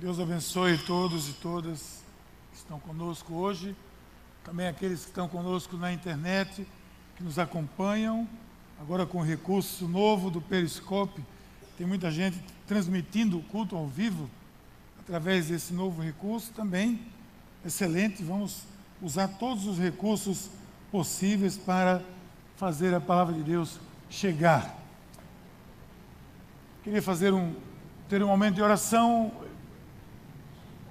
Deus abençoe todos e todas que estão conosco hoje, também aqueles que estão conosco na internet, que nos acompanham, agora com o recurso novo do Periscope. Tem muita gente transmitindo o culto ao vivo através desse novo recurso também. Excelente, vamos usar todos os recursos possíveis para fazer a palavra de Deus chegar. Queria fazer um ter um momento de oração.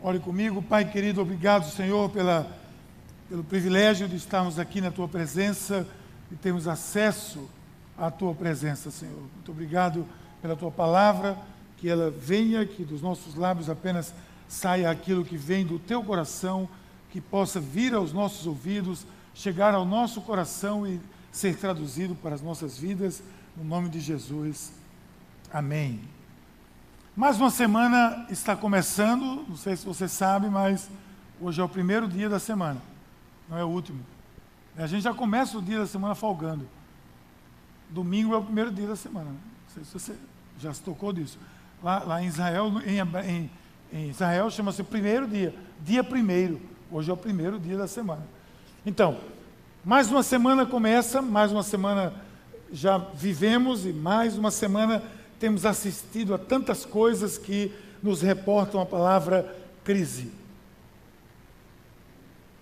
Ore comigo, Pai querido, obrigado, Senhor, pela, pelo privilégio de estarmos aqui na Tua presença e termos acesso à Tua presença, Senhor. Muito obrigado pela Tua palavra, que ela venha, que dos nossos lábios apenas saia aquilo que vem do Teu coração, que possa vir aos nossos ouvidos, chegar ao nosso coração e ser traduzido para as nossas vidas, no nome de Jesus. Amém. Mais uma semana está começando, não sei se você sabe, mas hoje é o primeiro dia da semana, não é o último. A gente já começa o dia da semana folgando. Domingo é o primeiro dia da semana. Não sei se você já se tocou disso. Lá, lá em Israel, em, em Israel chama-se primeiro dia, dia primeiro. Hoje é o primeiro dia da semana. Então, mais uma semana começa, mais uma semana já vivemos e mais uma semana temos assistido a tantas coisas que nos reportam a palavra crise.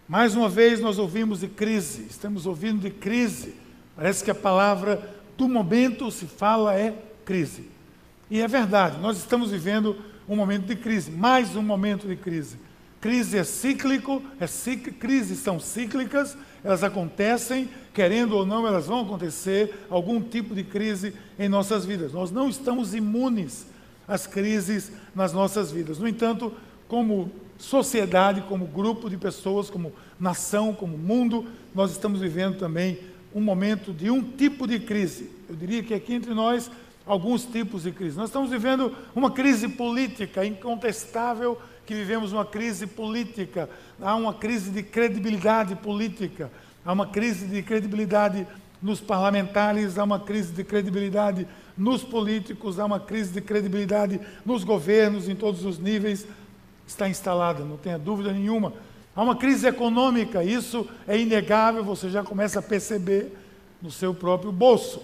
Mais uma vez nós ouvimos de crise, estamos ouvindo de crise. Parece que a palavra do momento se fala é crise. E é verdade, nós estamos vivendo um momento de crise, mais um momento de crise. Crise é cíclico, é crises são cíclicas, elas acontecem, querendo ou não, elas vão acontecer, algum tipo de crise em nossas vidas. Nós não estamos imunes às crises nas nossas vidas. No entanto, como sociedade, como grupo de pessoas, como nação, como mundo, nós estamos vivendo também um momento de um tipo de crise. Eu diria que aqui entre nós, alguns tipos de crise. Nós estamos vivendo uma crise política incontestável que vivemos uma crise política, há uma crise de credibilidade política, há uma crise de credibilidade nos parlamentares, há uma crise de credibilidade nos políticos, há uma crise de credibilidade nos governos, em todos os níveis, está instalada, não tenha dúvida nenhuma. Há uma crise econômica, isso é inegável, você já começa a perceber no seu próprio bolso.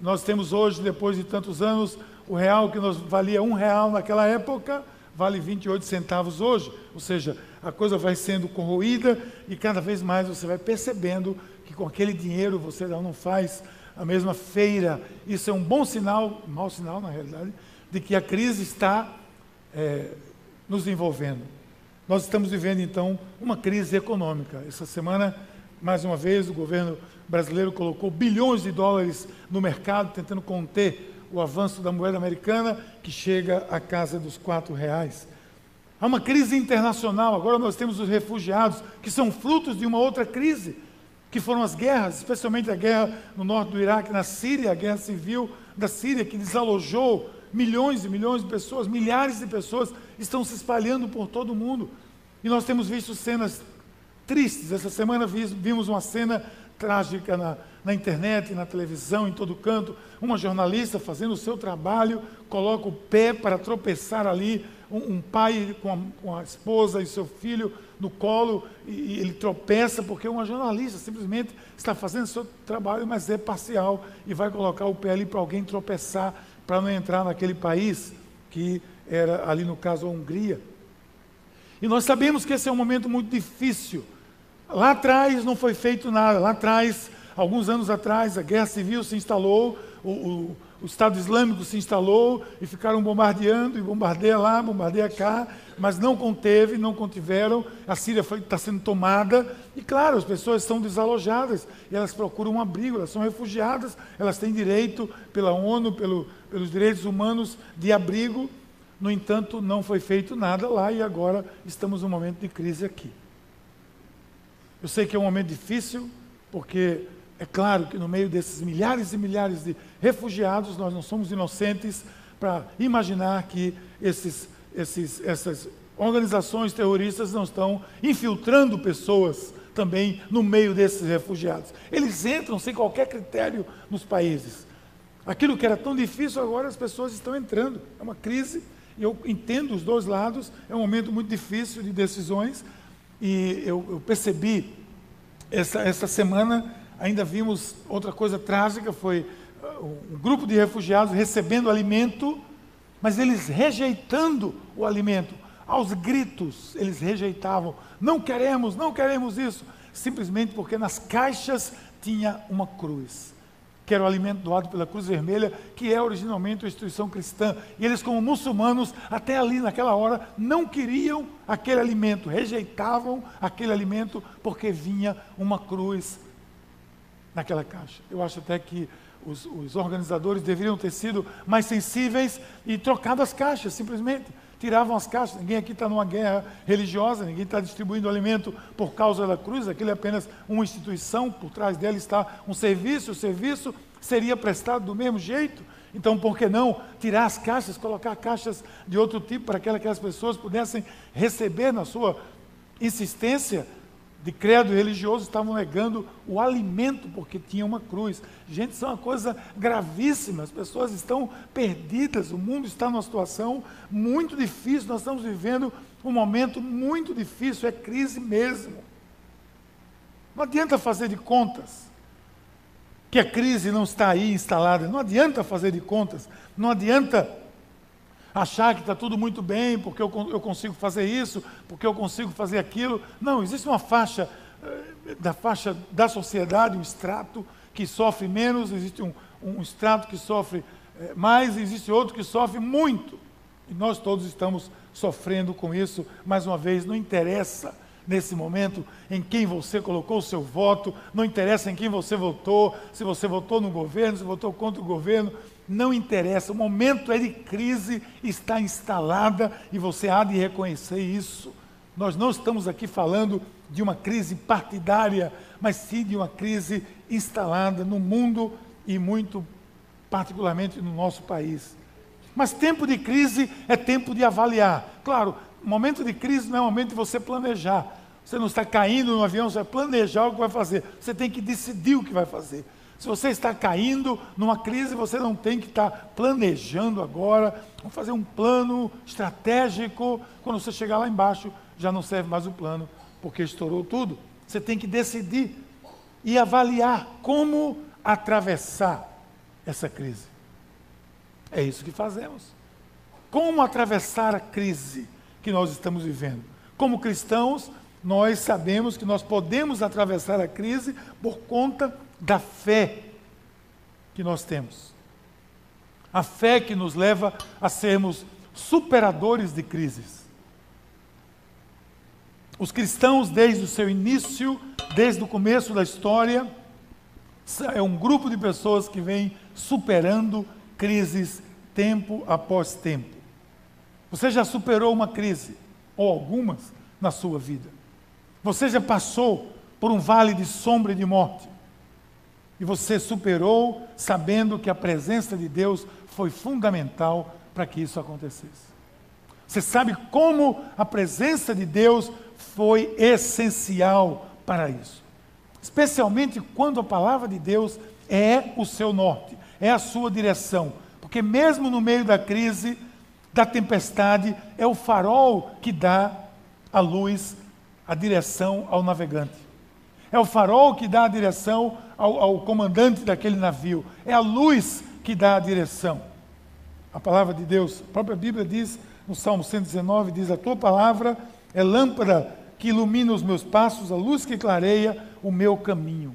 Nós temos hoje, depois de tantos anos, o real que nos valia um real naquela época, vale 28 centavos hoje. Ou seja, a coisa vai sendo corroída e cada vez mais você vai percebendo que com aquele dinheiro você não faz a mesma feira. Isso é um bom sinal, mau sinal na realidade, de que a crise está é, nos envolvendo. Nós estamos vivendo então uma crise econômica. Essa semana, mais uma vez, o governo brasileiro colocou bilhões de dólares no mercado tentando conter o avanço da moeda americana, que chega à casa dos quatro reais. Há uma crise internacional, agora nós temos os refugiados, que são frutos de uma outra crise, que foram as guerras, especialmente a guerra no norte do Iraque, na Síria, a guerra civil da Síria, que desalojou milhões e milhões de pessoas, milhares de pessoas estão se espalhando por todo o mundo. E nós temos visto cenas tristes. Essa semana vimos uma cena trágica na, na internet, na televisão, em todo canto, uma jornalista fazendo o seu trabalho, coloca o pé para tropeçar ali, um, um pai com a, com a, esposa e seu filho no colo, e, e ele tropeça porque uma jornalista simplesmente está fazendo o seu trabalho, mas é parcial, e vai colocar o pé ali para alguém tropeçar, para não entrar naquele país, que era ali no caso a Hungria. E nós sabemos que esse é um momento muito difícil. Lá atrás não foi feito nada, lá atrás Alguns anos atrás, a guerra civil se instalou, o, o, o Estado Islâmico se instalou e ficaram bombardeando, e bombardeia lá, bombardeia cá, mas não conteve, não contiveram. A Síria está sendo tomada, e claro, as pessoas estão desalojadas, e elas procuram um abrigo, elas são refugiadas, elas têm direito pela ONU, pelo, pelos direitos humanos de abrigo. No entanto, não foi feito nada lá e agora estamos num momento de crise aqui. Eu sei que é um momento difícil, porque é claro que no meio desses milhares e milhares de refugiados, nós não somos inocentes para imaginar que esses, esses, essas organizações terroristas não estão infiltrando pessoas também no meio desses refugiados. Eles entram sem qualquer critério nos países. Aquilo que era tão difícil agora as pessoas estão entrando. É uma crise eu entendo os dois lados, é um momento muito difícil de decisões, e eu, eu percebi essa, essa semana, ainda vimos outra coisa trágica, foi uh, um grupo de refugiados recebendo alimento, mas eles rejeitando o alimento, aos gritos, eles rejeitavam, não queremos, não queremos isso, simplesmente porque nas caixas tinha uma cruz que era o alimento doado pela Cruz Vermelha, que é originalmente uma instituição cristã. E eles, como muçulmanos, até ali naquela hora, não queriam aquele alimento, rejeitavam aquele alimento porque vinha uma cruz naquela caixa. Eu acho até que os, os organizadores deveriam ter sido mais sensíveis e trocado as caixas, simplesmente tiravam as caixas. Ninguém aqui está numa guerra religiosa, ninguém está distribuindo alimento por causa da cruz, aquilo é apenas uma instituição, por trás dela está um serviço, o serviço seria prestado do mesmo jeito. Então, por que não tirar as caixas, colocar caixas de outro tipo para que aquelas pessoas pudessem receber na sua insistência de credo religioso estavam negando o alimento porque tinha uma cruz. Gente, isso é uma coisa gravíssima. As pessoas estão perdidas, o mundo está numa situação muito difícil. Nós estamos vivendo um momento muito difícil, é crise mesmo. Não adianta fazer de contas que a crise não está aí instalada. Não adianta fazer de contas. Não adianta achar que está tudo muito bem, porque eu, eu consigo fazer isso, porque eu consigo fazer aquilo. Não, existe uma faixa eh, da faixa da sociedade, um extrato que sofre menos, existe um, um extrato que sofre eh, mais, existe outro que sofre muito. E nós todos estamos sofrendo com isso. Mais uma vez, não interessa nesse momento em quem você colocou o seu voto, não interessa em quem você votou, se você votou no governo, se votou contra o governo, não interessa, o momento é de crise, está instalada e você há de reconhecer isso. Nós não estamos aqui falando de uma crise partidária, mas sim de uma crise instalada no mundo e muito particularmente no nosso país. Mas tempo de crise é tempo de avaliar. Claro, momento de crise não é momento de você planejar. Você não está caindo no avião, você vai planejar o que vai fazer. Você tem que decidir o que vai fazer. Se você está caindo numa crise, você não tem que estar planejando agora, vamos fazer um plano estratégico. Quando você chegar lá embaixo, já não serve mais o plano, porque estourou tudo. Você tem que decidir e avaliar como atravessar essa crise. É isso que fazemos. Como atravessar a crise que nós estamos vivendo? Como cristãos, nós sabemos que nós podemos atravessar a crise por conta da fé que nós temos. A fé que nos leva a sermos superadores de crises. Os cristãos, desde o seu início, desde o começo da história, é um grupo de pessoas que vem superando crises tempo após tempo. Você já superou uma crise, ou algumas, na sua vida. Você já passou por um vale de sombra e de morte. E você superou sabendo que a presença de Deus foi fundamental para que isso acontecesse. Você sabe como a presença de Deus foi essencial para isso. Especialmente quando a palavra de Deus é o seu norte, é a sua direção. Porque mesmo no meio da crise, da tempestade, é o farol que dá a luz, a direção ao navegante. É o farol que dá a direção ao, ao comandante daquele navio. É a luz que dá a direção. A palavra de Deus, a própria Bíblia diz, no Salmo 119, diz: A tua palavra é lâmpada que ilumina os meus passos, a luz que clareia o meu caminho.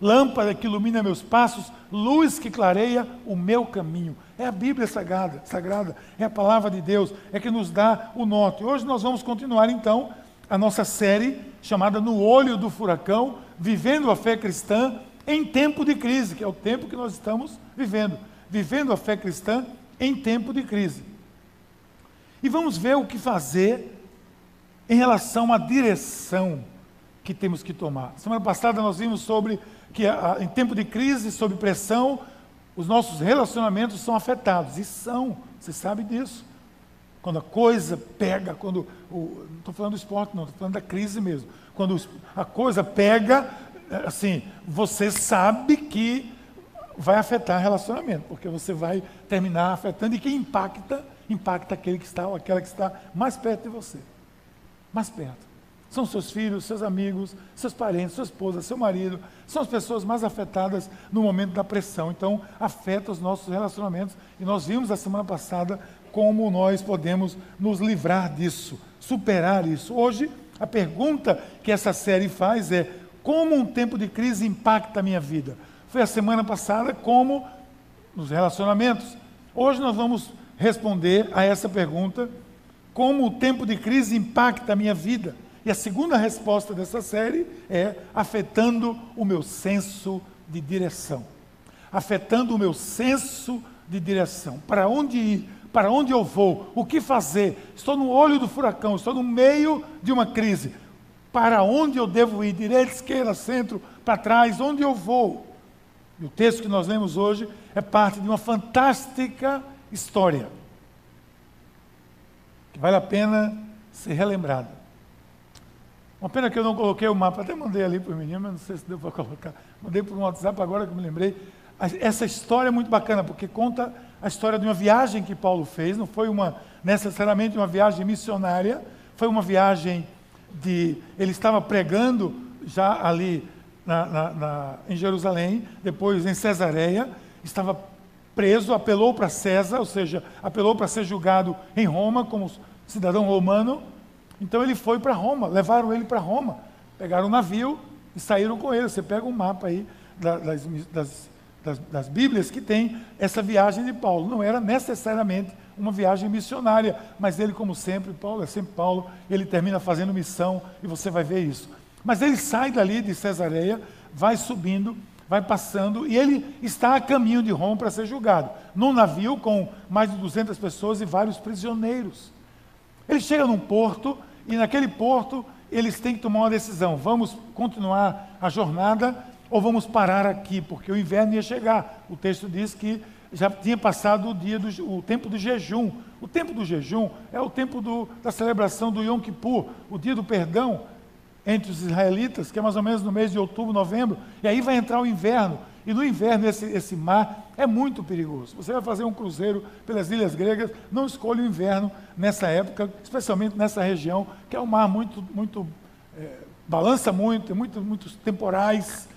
Lâmpada que ilumina meus passos, luz que clareia o meu caminho. É a Bíblia sagrada, sagrada, é a palavra de Deus, é que nos dá o norte. Hoje nós vamos continuar então a nossa série chamada No Olho do Furacão, Vivendo a Fé Cristã em Tempo de Crise, que é o tempo que nós estamos vivendo. Vivendo a fé cristã em tempo de crise. E vamos ver o que fazer em relação à direção que temos que tomar. Semana passada nós vimos sobre que em tempo de crise, sob pressão, os nossos relacionamentos são afetados. E são, você sabe disso. Quando a coisa pega, quando. O, não estou falando do esporte, não, estou falando da crise mesmo. Quando a coisa pega, assim, você sabe que vai afetar relacionamento, porque você vai terminar afetando e quem impacta impacta aquele que está ou aquela que está mais perto de você. Mais perto. São seus filhos, seus amigos, seus parentes, sua esposa, seu marido. São as pessoas mais afetadas no momento da pressão. Então, afeta os nossos relacionamentos. E nós vimos a semana passada como nós podemos nos livrar disso, superar isso. Hoje, a pergunta que essa série faz é: como um tempo de crise impacta a minha vida? Foi a semana passada, como nos relacionamentos. Hoje nós vamos responder a essa pergunta: como o tempo de crise impacta a minha vida? E a segunda resposta dessa série é afetando o meu senso de direção. Afetando o meu senso de direção. Para onde ir? Para onde eu vou? O que fazer? Estou no olho do furacão, estou no meio de uma crise. Para onde eu devo ir? Direita, esquerda, centro, para trás? Onde eu vou? E o texto que nós lemos hoje é parte de uma fantástica história que vale a pena ser relembrada. Uma pena que eu não coloquei o mapa, até mandei ali para o menino, mas não sei se deu para colocar. Mandei por um WhatsApp agora que me lembrei. Essa história é muito bacana, porque conta a história de uma viagem que Paulo fez, não foi uma necessariamente uma viagem missionária, foi uma viagem de. Ele estava pregando já ali na, na, na, em Jerusalém, depois em Cesareia, estava preso, apelou para César, ou seja, apelou para ser julgado em Roma como cidadão romano. Então ele foi para Roma, levaram ele para Roma, pegaram um navio e saíram com ele. Você pega um mapa aí das, das das, das Bíblias que tem essa viagem de Paulo. Não era necessariamente uma viagem missionária, mas ele, como sempre, Paulo é sempre Paulo, ele termina fazendo missão e você vai ver isso. Mas ele sai dali de Cesareia, vai subindo, vai passando e ele está a caminho de Roma para ser julgado, num navio com mais de 200 pessoas e vários prisioneiros. Ele chega num porto e naquele porto eles têm que tomar uma decisão: vamos continuar a jornada ou vamos parar aqui, porque o inverno ia chegar. O texto diz que já tinha passado o dia do o tempo do jejum. O tempo do jejum é o tempo do, da celebração do Yom Kippur, o dia do perdão entre os israelitas, que é mais ou menos no mês de outubro, novembro, e aí vai entrar o inverno. E no inverno esse, esse mar é muito perigoso. Você vai fazer um cruzeiro pelas ilhas gregas, não escolha o inverno nessa época, especialmente nessa região, que é um mar muito, muito é, balança muito, tem muito, muitos temporais.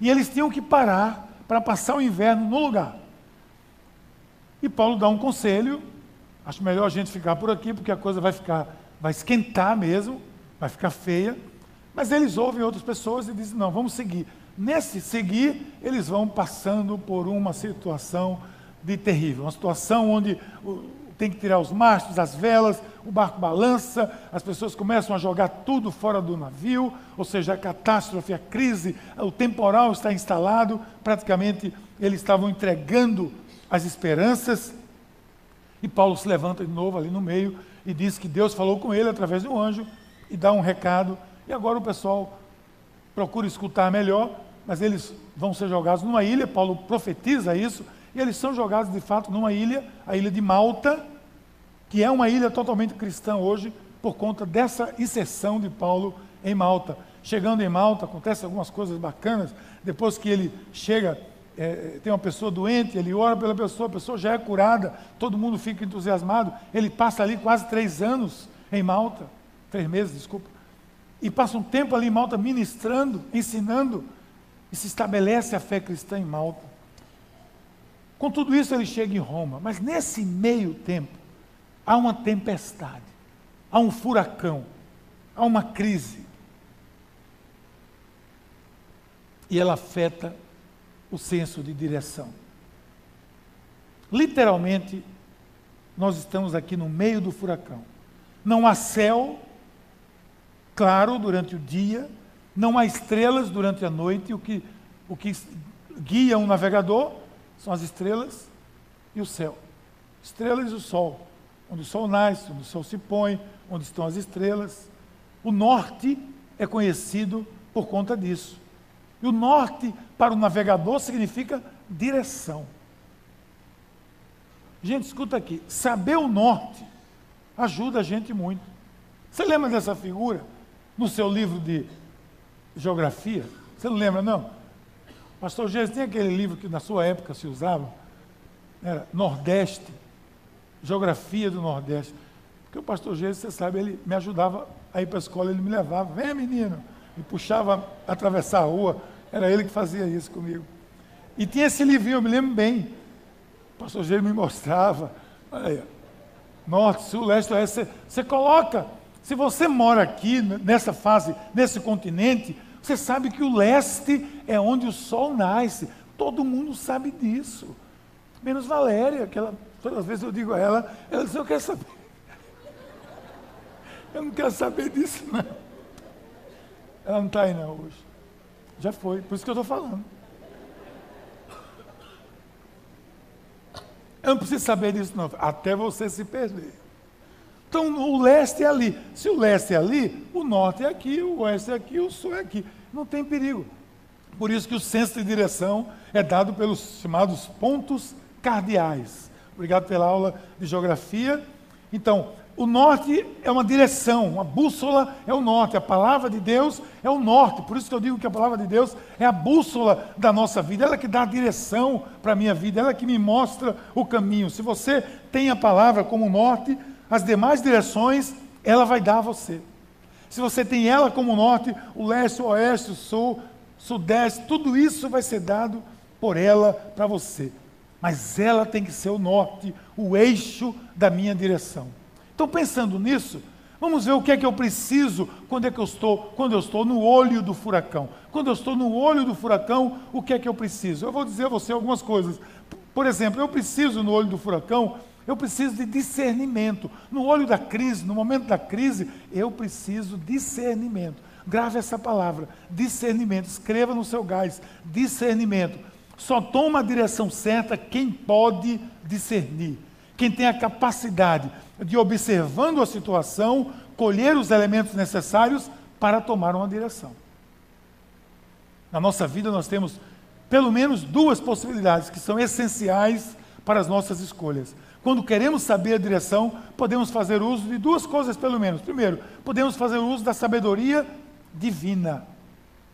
E eles tinham que parar para passar o inverno no lugar. E Paulo dá um conselho, acho melhor a gente ficar por aqui, porque a coisa vai ficar, vai esquentar mesmo, vai ficar feia. Mas eles ouvem outras pessoas e dizem: não, vamos seguir. Nesse seguir, eles vão passando por uma situação de terrível, uma situação onde tem que tirar os mastros, as velas, o barco balança, as pessoas começam a jogar tudo fora do navio, ou seja, a catástrofe, a crise, o temporal está instalado, praticamente eles estavam entregando as esperanças. E Paulo se levanta de novo ali no meio e diz que Deus falou com ele através de um anjo e dá um recado. E agora o pessoal procura escutar melhor, mas eles vão ser jogados numa ilha. Paulo profetiza isso e eles são jogados de fato numa ilha, a ilha de Malta, que é uma ilha totalmente cristã hoje, por conta dessa inserção de Paulo em Malta. Chegando em Malta, acontecem algumas coisas bacanas. Depois que ele chega, é, tem uma pessoa doente, ele ora pela pessoa, a pessoa já é curada, todo mundo fica entusiasmado. Ele passa ali quase três anos em Malta, três meses, desculpa, e passa um tempo ali em Malta ministrando, ensinando, e se estabelece a fé cristã em Malta. Com tudo isso, ele chega em Roma, mas nesse meio tempo, há uma tempestade, há um furacão, há uma crise. E ela afeta o senso de direção. Literalmente, nós estamos aqui no meio do furacão. Não há céu claro durante o dia, não há estrelas durante a noite, o que, o que guia um navegador são as estrelas e o céu. Estrelas e o sol. Onde o sol nasce, onde o sol se põe, onde estão as estrelas. O norte é conhecido por conta disso. E o norte, para o navegador, significa direção. Gente, escuta aqui. Saber o norte ajuda a gente muito. Você lembra dessa figura no seu livro de geografia? Você não lembra, não? Pastor Jesus, tem aquele livro que na sua época se usava? Era Nordeste, geografia do Nordeste. Porque o pastor Jesus, você sabe, ele me ajudava a ir para a escola, ele me levava, vem menino, me puxava a atravessar a rua, era ele que fazia isso comigo. E tinha esse livrinho, eu me lembro bem. O pastor Jesus me mostrava, olha aí, norte, sul, leste, oeste, você, você coloca. Se você mora aqui, nessa fase, nesse continente, você sabe que o leste é onde o sol nasce. Todo mundo sabe disso. Menos Valéria, que ela, todas as vezes eu digo a ela, ela diz, eu quero saber. Eu não quero saber disso, não. Ela não está aí não hoje. Já foi, por isso que eu estou falando. Eu não preciso saber disso, não. Até você se perder. Então, o leste é ali. Se o leste é ali, o norte é aqui, o oeste é aqui, o sul é aqui. Não tem perigo. Por isso que o senso de direção é dado pelos chamados pontos cardeais. Obrigado pela aula de geografia. Então, o norte é uma direção, uma bússola é o norte, a palavra de Deus é o norte. Por isso que eu digo que a palavra de Deus é a bússola da nossa vida, ela que dá a direção para a minha vida, ela que me mostra o caminho. Se você tem a palavra como norte, as demais direções ela vai dar a você. Se você tem ela como norte, o leste, o oeste, o sul, sudeste, tudo isso vai ser dado por ela para você. Mas ela tem que ser o norte, o eixo da minha direção. Então, pensando nisso, vamos ver o que é que eu preciso quando é que eu estou, quando eu estou no olho do furacão. Quando eu estou no olho do furacão, o que é que eu preciso? Eu vou dizer a você algumas coisas. Por exemplo, eu preciso no olho do furacão, eu preciso de discernimento. No olho da crise, no momento da crise, eu preciso discernimento. Grave essa palavra, discernimento. Escreva no seu gás, discernimento. Só toma a direção certa quem pode discernir, quem tem a capacidade de, observando a situação, colher os elementos necessários para tomar uma direção. Na nossa vida, nós temos pelo menos duas possibilidades que são essenciais para as nossas escolhas. Quando queremos saber a direção, podemos fazer uso de duas coisas, pelo menos. Primeiro, podemos fazer uso da sabedoria divina,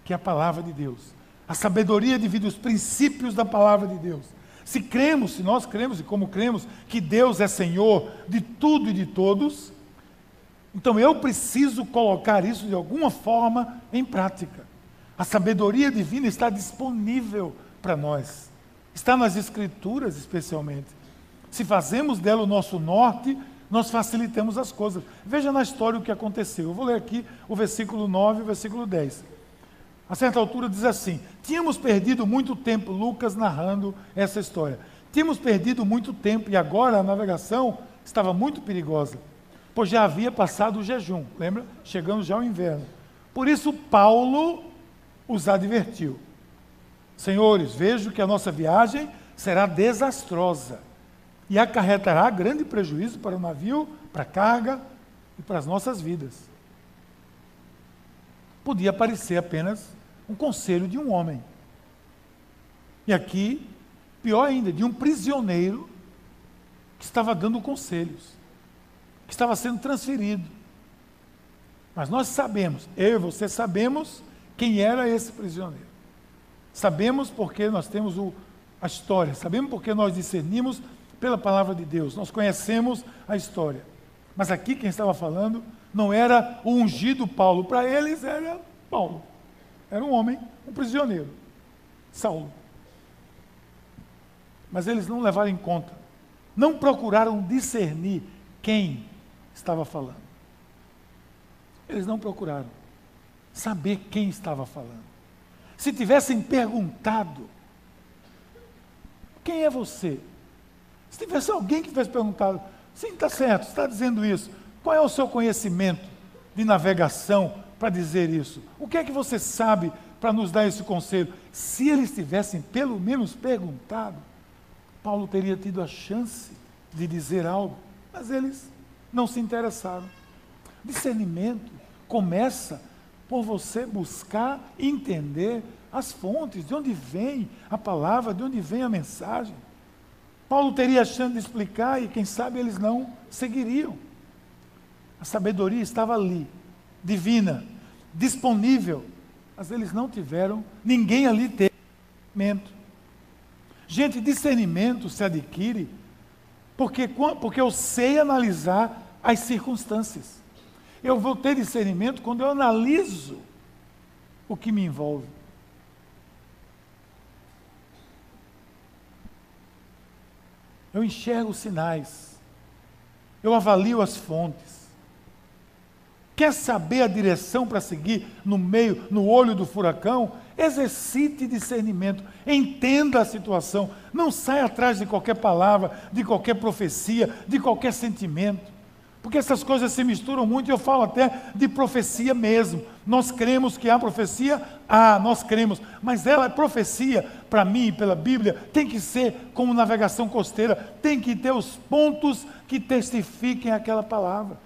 que é a palavra de Deus. A sabedoria divina, os princípios da palavra de Deus. Se cremos, se nós cremos e como cremos que Deus é Senhor de tudo e de todos, então eu preciso colocar isso de alguma forma em prática. A sabedoria divina está disponível para nós. Está nas Escrituras, especialmente. Se fazemos dela o nosso norte, nós facilitamos as coisas. Veja na história o que aconteceu. Eu vou ler aqui o versículo 9 e o versículo 10. A certa altura diz assim: Tínhamos perdido muito tempo, Lucas narrando essa história. Tínhamos perdido muito tempo e agora a navegação estava muito perigosa, pois já havia passado o jejum, lembra? Chegando já ao inverno. Por isso, Paulo os advertiu: Senhores, vejo que a nossa viagem será desastrosa e acarretará grande prejuízo para o navio, para a carga e para as nossas vidas. Podia parecer apenas um conselho de um homem. E aqui, pior ainda, de um prisioneiro que estava dando conselhos, que estava sendo transferido. Mas nós sabemos, eu e você sabemos quem era esse prisioneiro. Sabemos porque nós temos o, a história, sabemos porque nós discernimos pela palavra de Deus, nós conhecemos a história. Mas aqui quem estava falando não era o ungido Paulo, para eles era Paulo. Era um homem, um prisioneiro, Saulo. Mas eles não levaram em conta, não procuraram discernir quem estava falando. Eles não procuraram saber quem estava falando. Se tivessem perguntado, quem é você? Se tivesse alguém que tivesse perguntado, sim, está certo, está dizendo isso, qual é o seu conhecimento de navegação para dizer isso? O que é que você sabe para nos dar esse conselho? Se eles tivessem pelo menos perguntado, Paulo teria tido a chance de dizer algo, mas eles não se interessaram. Discernimento começa por você buscar entender as fontes, de onde vem a palavra, de onde vem a mensagem. Paulo teria a chance de explicar e, quem sabe, eles não seguiriam. A sabedoria estava ali, divina, disponível, mas eles não tiveram, ninguém ali teve discernimento. Gente, discernimento se adquire Porque, porque eu sei analisar as circunstâncias. Eu vou ter discernimento quando eu analiso o que me envolve. Eu enxergo os sinais. Eu avalio as fontes. Quer saber a direção para seguir no meio, no olho do furacão? Exercite discernimento, entenda a situação, não saia atrás de qualquer palavra, de qualquer profecia, de qualquer sentimento. Porque essas coisas se misturam muito e eu falo até de profecia mesmo. Nós cremos que há profecia? Ah, nós cremos. Mas ela é profecia, para mim, pela Bíblia, tem que ser como navegação costeira, tem que ter os pontos que testifiquem aquela palavra.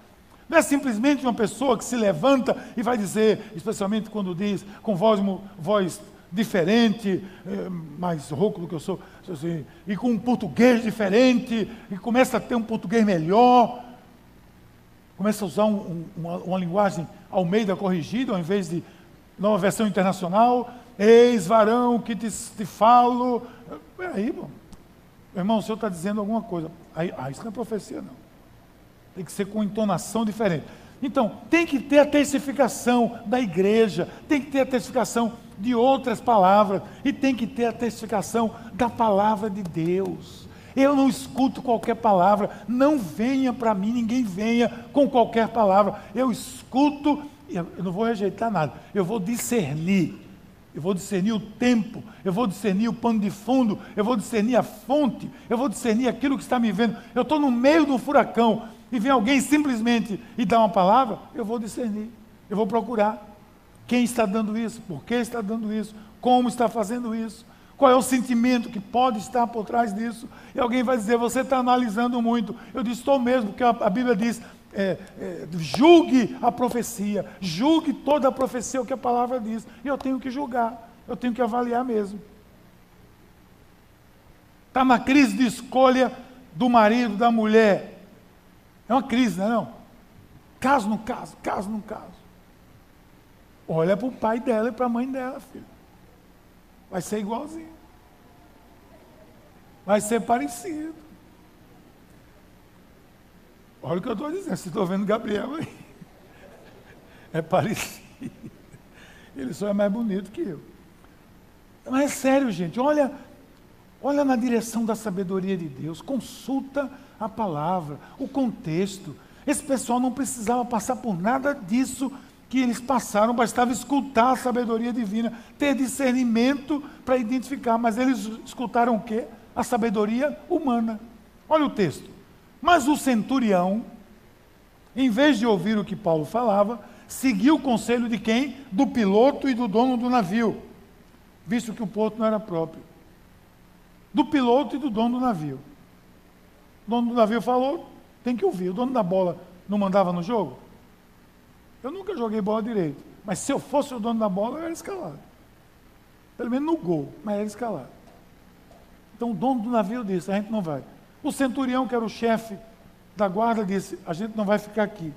Não é simplesmente uma pessoa que se levanta e vai dizer, especialmente quando diz com voz, voz diferente, eh, mais rouco do que eu sou, assim, e com um português diferente, e começa a ter um português melhor, começa a usar um, um, uma, uma, linguagem ao meio da corrigida, ao invés de nova versão internacional, eis varão que te, te falo. Peraí, bom. Meu irmão, o senhor está dizendo alguma coisa. Aí, ah, isso não é profecia, não. Tem que ser com entonação diferente. Então, tem que ter a testificação da igreja, tem que ter a testificação de outras palavras, e tem que ter a testificação da palavra de Deus. Eu não escuto qualquer palavra, não venha para mim, ninguém venha com qualquer palavra. Eu escuto, eu não vou rejeitar nada, eu vou discernir. Eu vou discernir o tempo, eu vou discernir o pano de fundo, eu vou discernir a fonte, eu vou discernir aquilo que está me vendo. Eu estou no meio do furacão, e vem alguém simplesmente e dá uma palavra, eu vou discernir, eu vou procurar. Quem está dando isso? Por que está dando isso? Como está fazendo isso? Qual é o sentimento que pode estar por trás disso? E alguém vai dizer, você está analisando muito. Eu disse, estou mesmo, porque a, a Bíblia diz, é, é, julgue a profecia, julgue toda a profecia, o que a palavra diz. E eu tenho que julgar, eu tenho que avaliar mesmo. Está na crise de escolha do marido, da mulher. É uma crise, não é não? Caso no caso, caso no caso. Olha para o pai dela e para a mãe dela, filho. Vai ser igualzinho. Vai ser parecido. Olha o que eu estou dizendo. Vocês estão vendo Gabriel aí. É parecido. Ele só é mais bonito que eu. Mas é sério, gente. Olha, olha na direção da sabedoria de Deus. Consulta a palavra, o contexto. Esse pessoal não precisava passar por nada disso que eles passaram, bastava escutar a sabedoria divina, ter discernimento para identificar, mas eles escutaram o quê? A sabedoria humana. Olha o texto. Mas o centurião, em vez de ouvir o que Paulo falava, seguiu o conselho de quem? Do piloto e do dono do navio, visto que o porto não era próprio. Do piloto e do dono do navio. O dono do navio falou, tem que ouvir. O dono da bola não mandava no jogo? Eu nunca joguei bola direito. Mas se eu fosse o dono da bola, eu era escalado. Pelo menos no gol, mas era escalado. Então o dono do navio disse: a gente não vai. O centurião, que era o chefe da guarda, disse: a gente não vai ficar aqui.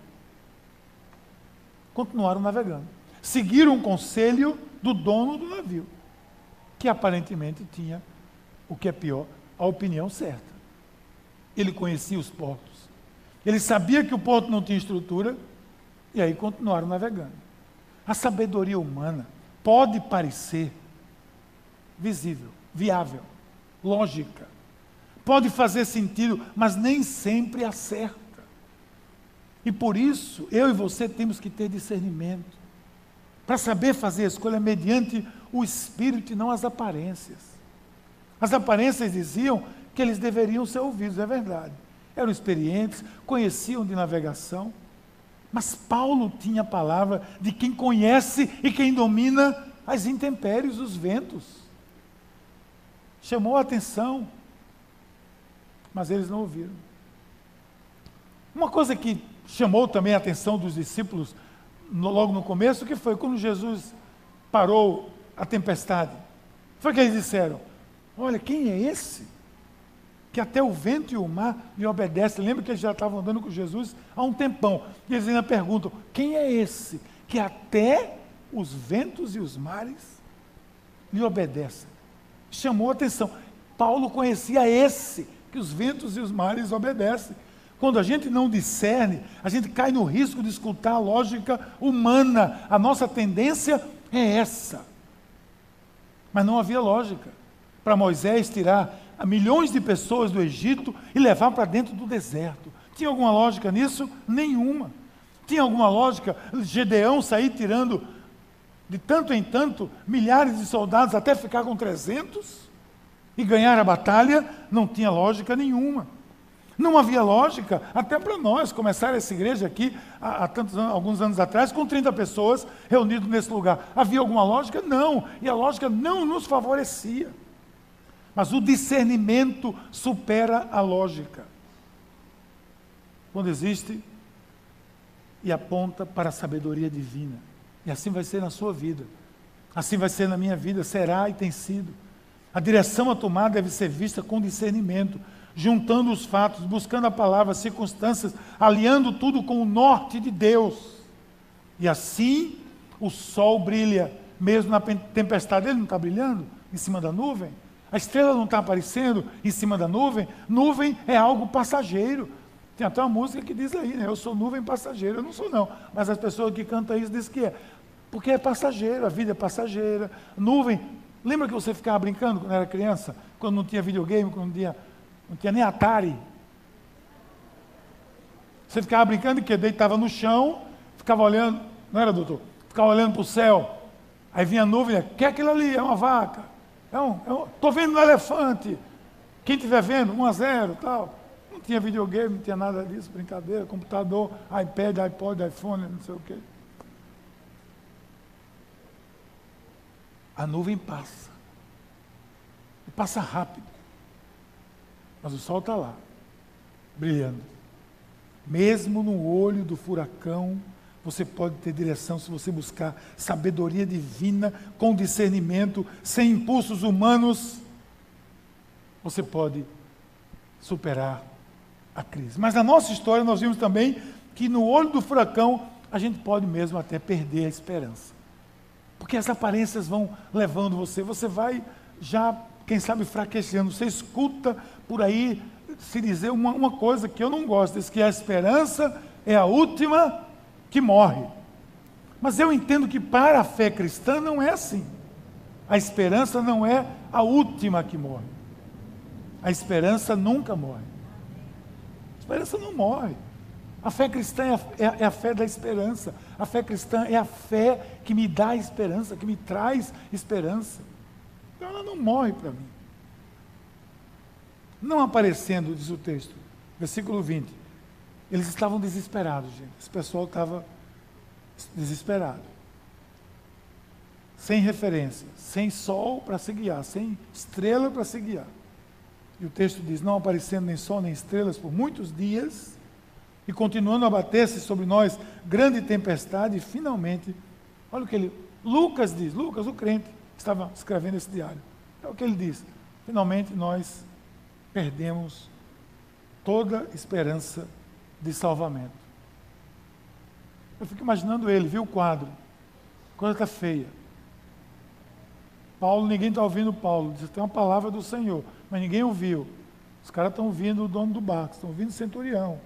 Continuaram navegando. Seguiram o conselho do dono do navio, que aparentemente tinha, o que é pior, a opinião certa. Ele conhecia os portos. Ele sabia que o porto não tinha estrutura, e aí continuaram navegando. A sabedoria humana pode parecer visível, viável, lógica. Pode fazer sentido, mas nem sempre acerta. E por isso, eu e você temos que ter discernimento para saber fazer a escolha mediante o espírito e não as aparências. As aparências diziam que eles deveriam ser ouvidos, é verdade. Eram experientes, conheciam de navegação, mas Paulo tinha a palavra de quem conhece e quem domina as intempéries, os ventos. Chamou a atenção, mas eles não ouviram. Uma coisa que chamou também a atenção dos discípulos logo no começo, que foi quando Jesus parou a tempestade. Foi que eles disseram: Olha, quem é esse? Que até o vento e o mar lhe obedecem. Lembra que eles já estavam andando com Jesus há um tempão. E eles ainda perguntam: quem é esse que até os ventos e os mares lhe obedecem? Chamou a atenção. Paulo conhecia esse que os ventos e os mares obedecem. Quando a gente não discerne, a gente cai no risco de escutar a lógica humana. A nossa tendência é essa. Mas não havia lógica para Moisés tirar milhões de pessoas do Egito e levar para dentro do deserto. Tinha alguma lógica nisso? Nenhuma. Tinha alguma lógica Gedeão sair tirando de tanto em tanto milhares de soldados até ficar com 300 e ganhar a batalha? Não tinha lógica nenhuma. Não havia lógica, até para nós, começar essa igreja aqui há, há tantos anos, alguns anos atrás, com 30 pessoas reunidas nesse lugar. Havia alguma lógica? Não. E a lógica não nos favorecia. Mas o discernimento supera a lógica. Quando existe e aponta para a sabedoria divina. E assim vai ser na sua vida. Assim vai ser na minha vida, será e tem sido. A direção a tomar deve ser vista com discernimento, juntando os fatos, buscando a palavra, as circunstâncias, aliando tudo com o norte de Deus. E assim o sol brilha, mesmo na tempestade. Ele não está brilhando em cima da nuvem? A estrela não está aparecendo em cima da nuvem? Nuvem é algo passageiro. Tem até uma música que diz aí, né? Eu sou nuvem passageira. Eu não sou, não. Mas as pessoas que cantam isso dizem que é. Porque é passageiro, a vida é passageira. Nuvem. Lembra que você ficava brincando quando era criança? Quando não tinha videogame, quando não tinha, não tinha nem Atari? Você ficava brincando que deitava no chão, ficava olhando, não era, doutor? Ficava olhando para o céu. Aí vinha a nuvem, o que é aquilo ali? É uma vaca. Estou é um, é um, vendo um elefante. Quem estiver vendo, 1 a 0 tal. Não tinha videogame, não tinha nada disso, brincadeira, computador, iPad, iPod, iPhone, não sei o quê. A nuvem passa. E passa rápido. Mas o sol está lá, brilhando. Mesmo no olho do furacão, você pode ter direção se você buscar sabedoria divina, com discernimento, sem impulsos humanos. Você pode superar a crise. Mas na nossa história nós vimos também que no olho do furacão a gente pode mesmo até perder a esperança. Porque as aparências vão levando você, você vai já, quem sabe, fraquejando. Você escuta por aí se dizer uma, uma coisa que eu não gosto, diz que a esperança é a última que morre. Mas eu entendo que para a fé cristã não é assim. A esperança não é a última que morre. A esperança nunca morre. A esperança não morre. A fé cristã é a, é, é a, fé da esperança. A fé cristã é a fé que me dá esperança, que me traz esperança. Então ela não morre para mim. Não aparecendo, diz o texto, versículo 20. Eles estavam desesperados, gente. Esse pessoal estava desesperado. Sem referência, sem sol para se guiar, sem estrela para se guiar. E o texto diz: não aparecendo nem sol nem estrelas por muitos dias, e continuando a bater-se sobre nós grande tempestade, e finalmente, olha o que ele. Lucas diz, Lucas, o crente, estava escrevendo esse diário. É o que ele diz. Finalmente nós perdemos toda esperança de salvamento. Eu fico imaginando ele, viu o quadro. Coisa está feia. Paulo, ninguém está ouvindo Paulo. Diz, tem uma palavra do Senhor, mas ninguém ouviu. Os caras estão ouvindo o dono do barco, estão ouvindo o centurião.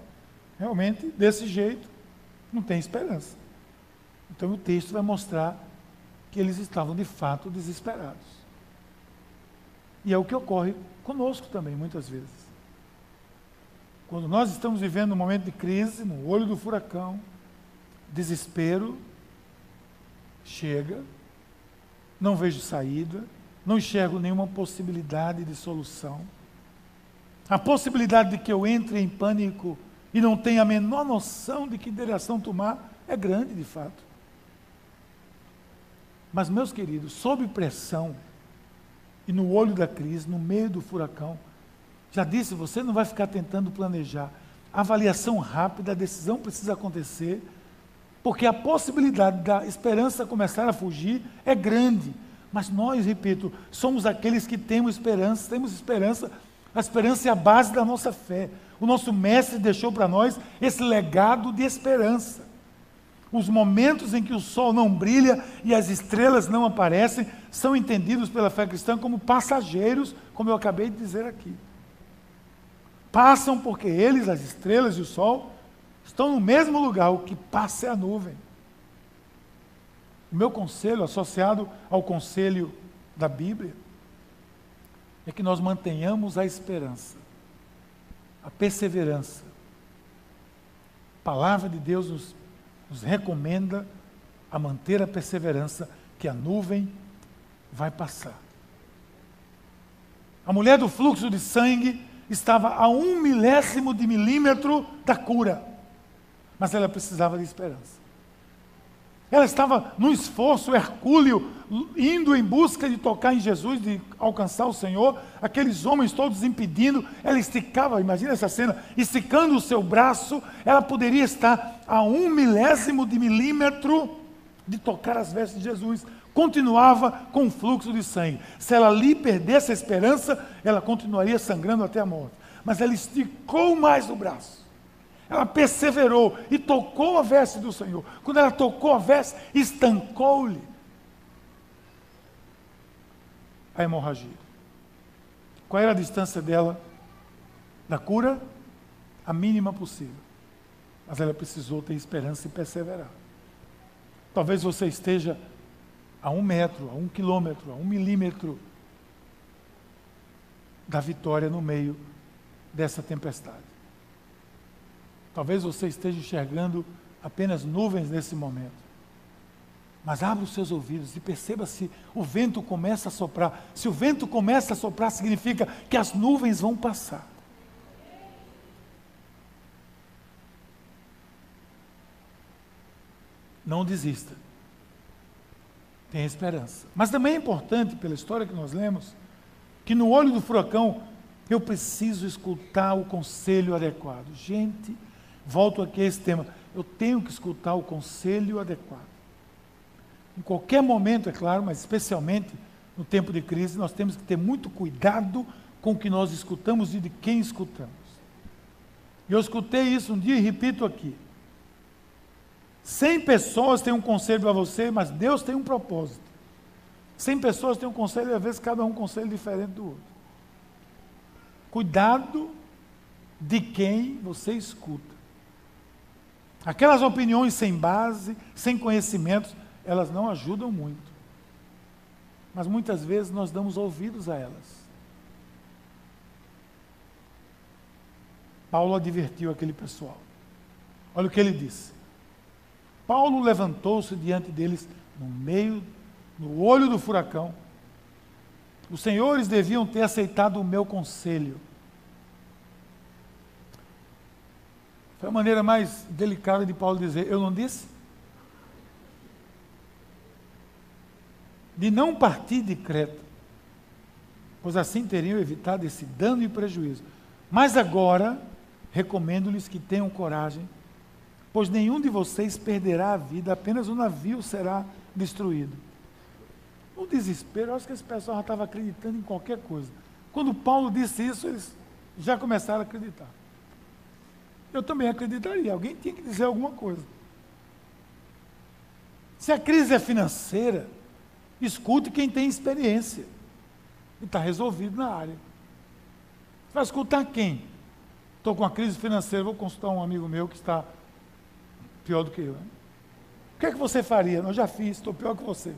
Realmente, desse jeito, não tem esperança. Então o texto vai mostrar que eles estavam de fato desesperados. E é o que ocorre conosco também, muitas vezes. Quando nós estamos vivendo um momento de crise, no olho do furacão, desespero chega, não vejo saída, não enxergo nenhuma possibilidade de solução. A possibilidade de que eu entre em pânico e não tenha a menor noção de que direção tomar é grande, de fato. Mas, meus queridos, sob pressão e no olho da crise, no meio do furacão, já disse, você não vai ficar tentando planejar. Avaliação rápida, a decisão precisa acontecer, porque a possibilidade da esperança começar a fugir é grande. Mas nós, repito, somos aqueles que temos esperança, temos esperança. A esperança é a base da nossa fé. O nosso mestre deixou para nós esse legado de esperança. Os momentos em que o sol não brilha e as estrelas não aparecem são entendidos pela fé cristã como passageiros, como eu acabei de dizer aqui. Passam porque eles, as estrelas e o sol, estão no mesmo lugar, o que passa é a nuvem. O meu conselho, associado ao conselho da Bíblia, é que nós mantenhamos a esperança, a perseverança. A palavra de Deus nos, nos recomenda a manter a perseverança, que a nuvem vai passar. A mulher do fluxo de sangue estava a um milésimo de milímetro da cura, mas ela precisava de esperança. Ela estava no esforço hercúleo, indo em busca de tocar em Jesus, de alcançar o Senhor, aqueles homens todos impedindo, ela esticava, imagina essa cena, esticando o seu braço, ela poderia estar a um milésimo de milímetro de tocar as vestes de Jesus, continuava com o fluxo de sangue. Se ela ali perdesse a esperança, ela continuaria sangrando até a morte. Mas ela esticou mais o braço. Ela perseverou e tocou a veste do Senhor. Quando ela tocou a veste, estancou-lhe a hemorragia. Qual era a distância dela da cura? A mínima possível. Mas ela precisou ter esperança e perseverar. Talvez você esteja a um metro, a um quilômetro, a um milímetro da vitória no meio dessa tempestade. Talvez você esteja enxergando apenas nuvens nesse momento. Mas abra os seus ouvidos e perceba se o vento começa a soprar. Se o vento começa a soprar, significa que as nuvens vão passar. Não desista tem esperança. Mas também é importante, pela história que nós lemos, que no olho do furacão eu preciso escutar o conselho adequado. Gente, volto aqui a esse tema. Eu tenho que escutar o conselho adequado. Em qualquer momento, é claro, mas especialmente no tempo de crise, nós temos que ter muito cuidado com o que nós escutamos e de quem escutamos. Eu escutei isso um dia e repito aqui. Cem pessoas têm um conselho para você, mas Deus tem um propósito. Cem pessoas têm um conselho e às vezes cada um um conselho diferente do outro. Cuidado de quem você escuta. Aquelas opiniões sem base, sem conhecimentos, elas não ajudam muito. Mas muitas vezes nós damos ouvidos a elas. Paulo advertiu aquele pessoal. Olha o que ele disse. Paulo levantou-se diante deles no meio, no olho do furacão. Os senhores deviam ter aceitado o meu conselho. Foi a maneira mais delicada de Paulo dizer: Eu não disse? De não partir de Creta, pois assim teriam evitado esse dano e prejuízo. Mas agora, recomendo-lhes que tenham coragem pois nenhum de vocês perderá a vida, apenas o navio será destruído. No desespero, eu acho que esse pessoal já estava acreditando em qualquer coisa. Quando Paulo disse isso, eles já começaram a acreditar. Eu também acreditaria, alguém tinha que dizer alguma coisa. Se a crise é financeira, escute quem tem experiência. E está resolvido na área. Você vai escutar quem? Estou com uma crise financeira, vou consultar um amigo meu que está pior do que eu. Né? O que é que você faria? Eu já fiz, estou pior que você.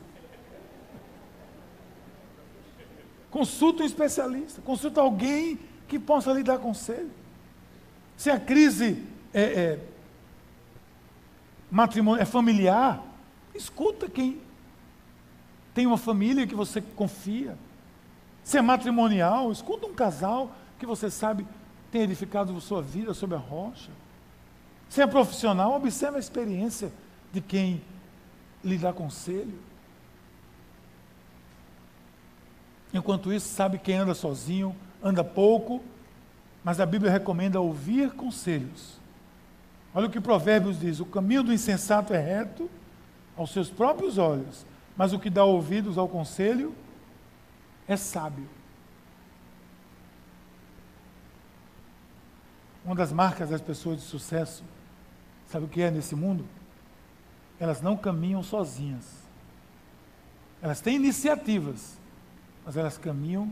Consulta um especialista, consulta alguém que possa lhe dar conselho. Se a crise é, é, matrimônio, é familiar, escuta quem tem uma família que você confia. Se é matrimonial, escuta um casal que você sabe tem edificado sua vida sobre a rocha. Se é profissional, observe a experiência de quem lhe dá conselho. Enquanto isso, sabe quem anda sozinho, anda pouco, mas a Bíblia recomenda ouvir conselhos. Olha o que Provérbios diz: o caminho do insensato é reto aos seus próprios olhos, mas o que dá ouvidos ao conselho é sábio. Uma das marcas das pessoas de sucesso Sabe o que é nesse mundo? Elas não caminham sozinhas. Elas têm iniciativas, mas elas caminham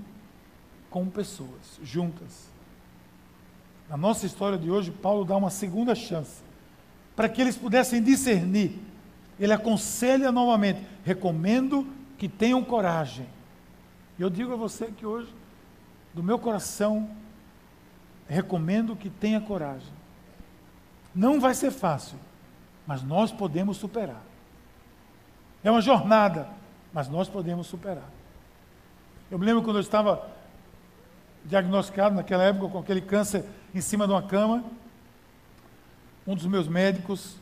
com pessoas, juntas. Na nossa história de hoje, Paulo dá uma segunda chance para que eles pudessem discernir. Ele aconselha novamente: recomendo que tenham coragem. E eu digo a você que hoje, do meu coração, recomendo que tenha coragem. Não vai ser fácil, mas nós podemos superar. É uma jornada, mas nós podemos superar. Eu me lembro quando eu estava diagnosticado naquela época com aquele câncer em cima de uma cama, um dos meus médicos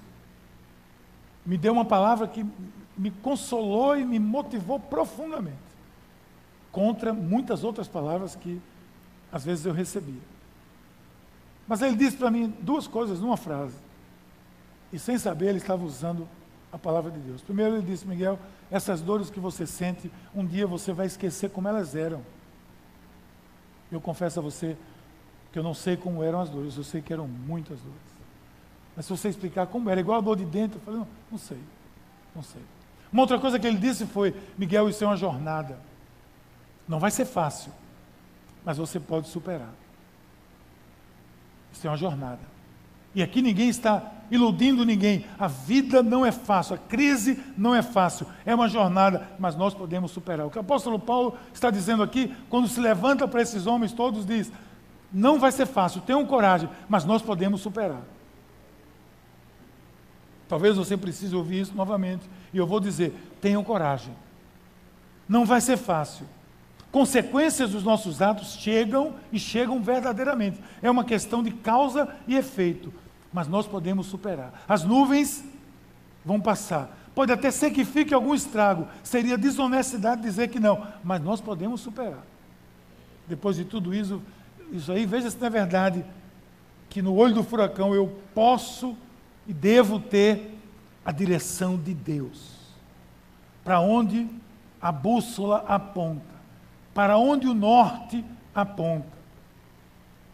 me deu uma palavra que me consolou e me motivou profundamente, contra muitas outras palavras que às vezes eu recebia. Mas ele disse para mim duas coisas numa frase. E sem saber, ele estava usando a palavra de Deus. Primeiro, ele disse: Miguel, essas dores que você sente, um dia você vai esquecer como elas eram. Eu confesso a você que eu não sei como eram as dores, eu sei que eram muitas dores. Mas se você explicar como era, igual a dor de dentro, eu falei: não, não sei, não sei. Uma outra coisa que ele disse foi: Miguel, isso é uma jornada. Não vai ser fácil, mas você pode superar. Isso é uma jornada. E aqui ninguém está iludindo ninguém. A vida não é fácil, a crise não é fácil, é uma jornada, mas nós podemos superar. O que o apóstolo Paulo está dizendo aqui, quando se levanta para esses homens todos, diz: não vai ser fácil, tenham coragem, mas nós podemos superar. Talvez você precise ouvir isso novamente. E eu vou dizer: tenham coragem. Não vai ser fácil consequências dos nossos atos chegam e chegam verdadeiramente. É uma questão de causa e efeito, mas nós podemos superar. As nuvens vão passar. Pode até ser que fique algum estrago, seria desonestidade dizer que não, mas nós podemos superar. Depois de tudo isso, isso aí, veja se não é verdade que no olho do furacão eu posso e devo ter a direção de Deus. Para onde a bússola aponta para onde o norte aponta.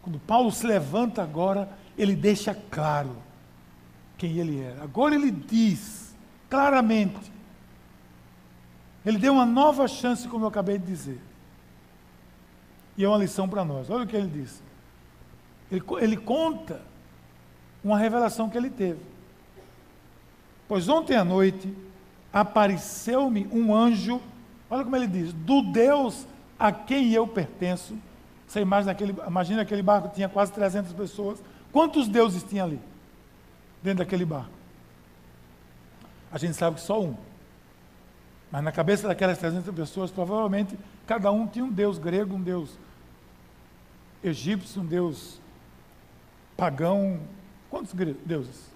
Quando Paulo se levanta agora, ele deixa claro quem ele era. Agora ele diz claramente. Ele deu uma nova chance, como eu acabei de dizer. E é uma lição para nós. Olha o que ele diz. Ele, ele conta uma revelação que ele teve. Pois ontem à noite apareceu-me um anjo, olha como ele diz, do Deus a quem eu pertenço. Você imagina aquele, imagina aquele barco tinha quase 300 pessoas. Quantos deuses tinha ali? Dentro daquele barco? A gente sabe que só um. Mas na cabeça daquelas 300 pessoas, provavelmente, cada um tinha um deus grego, um deus egípcio, um deus pagão. Quantos deuses?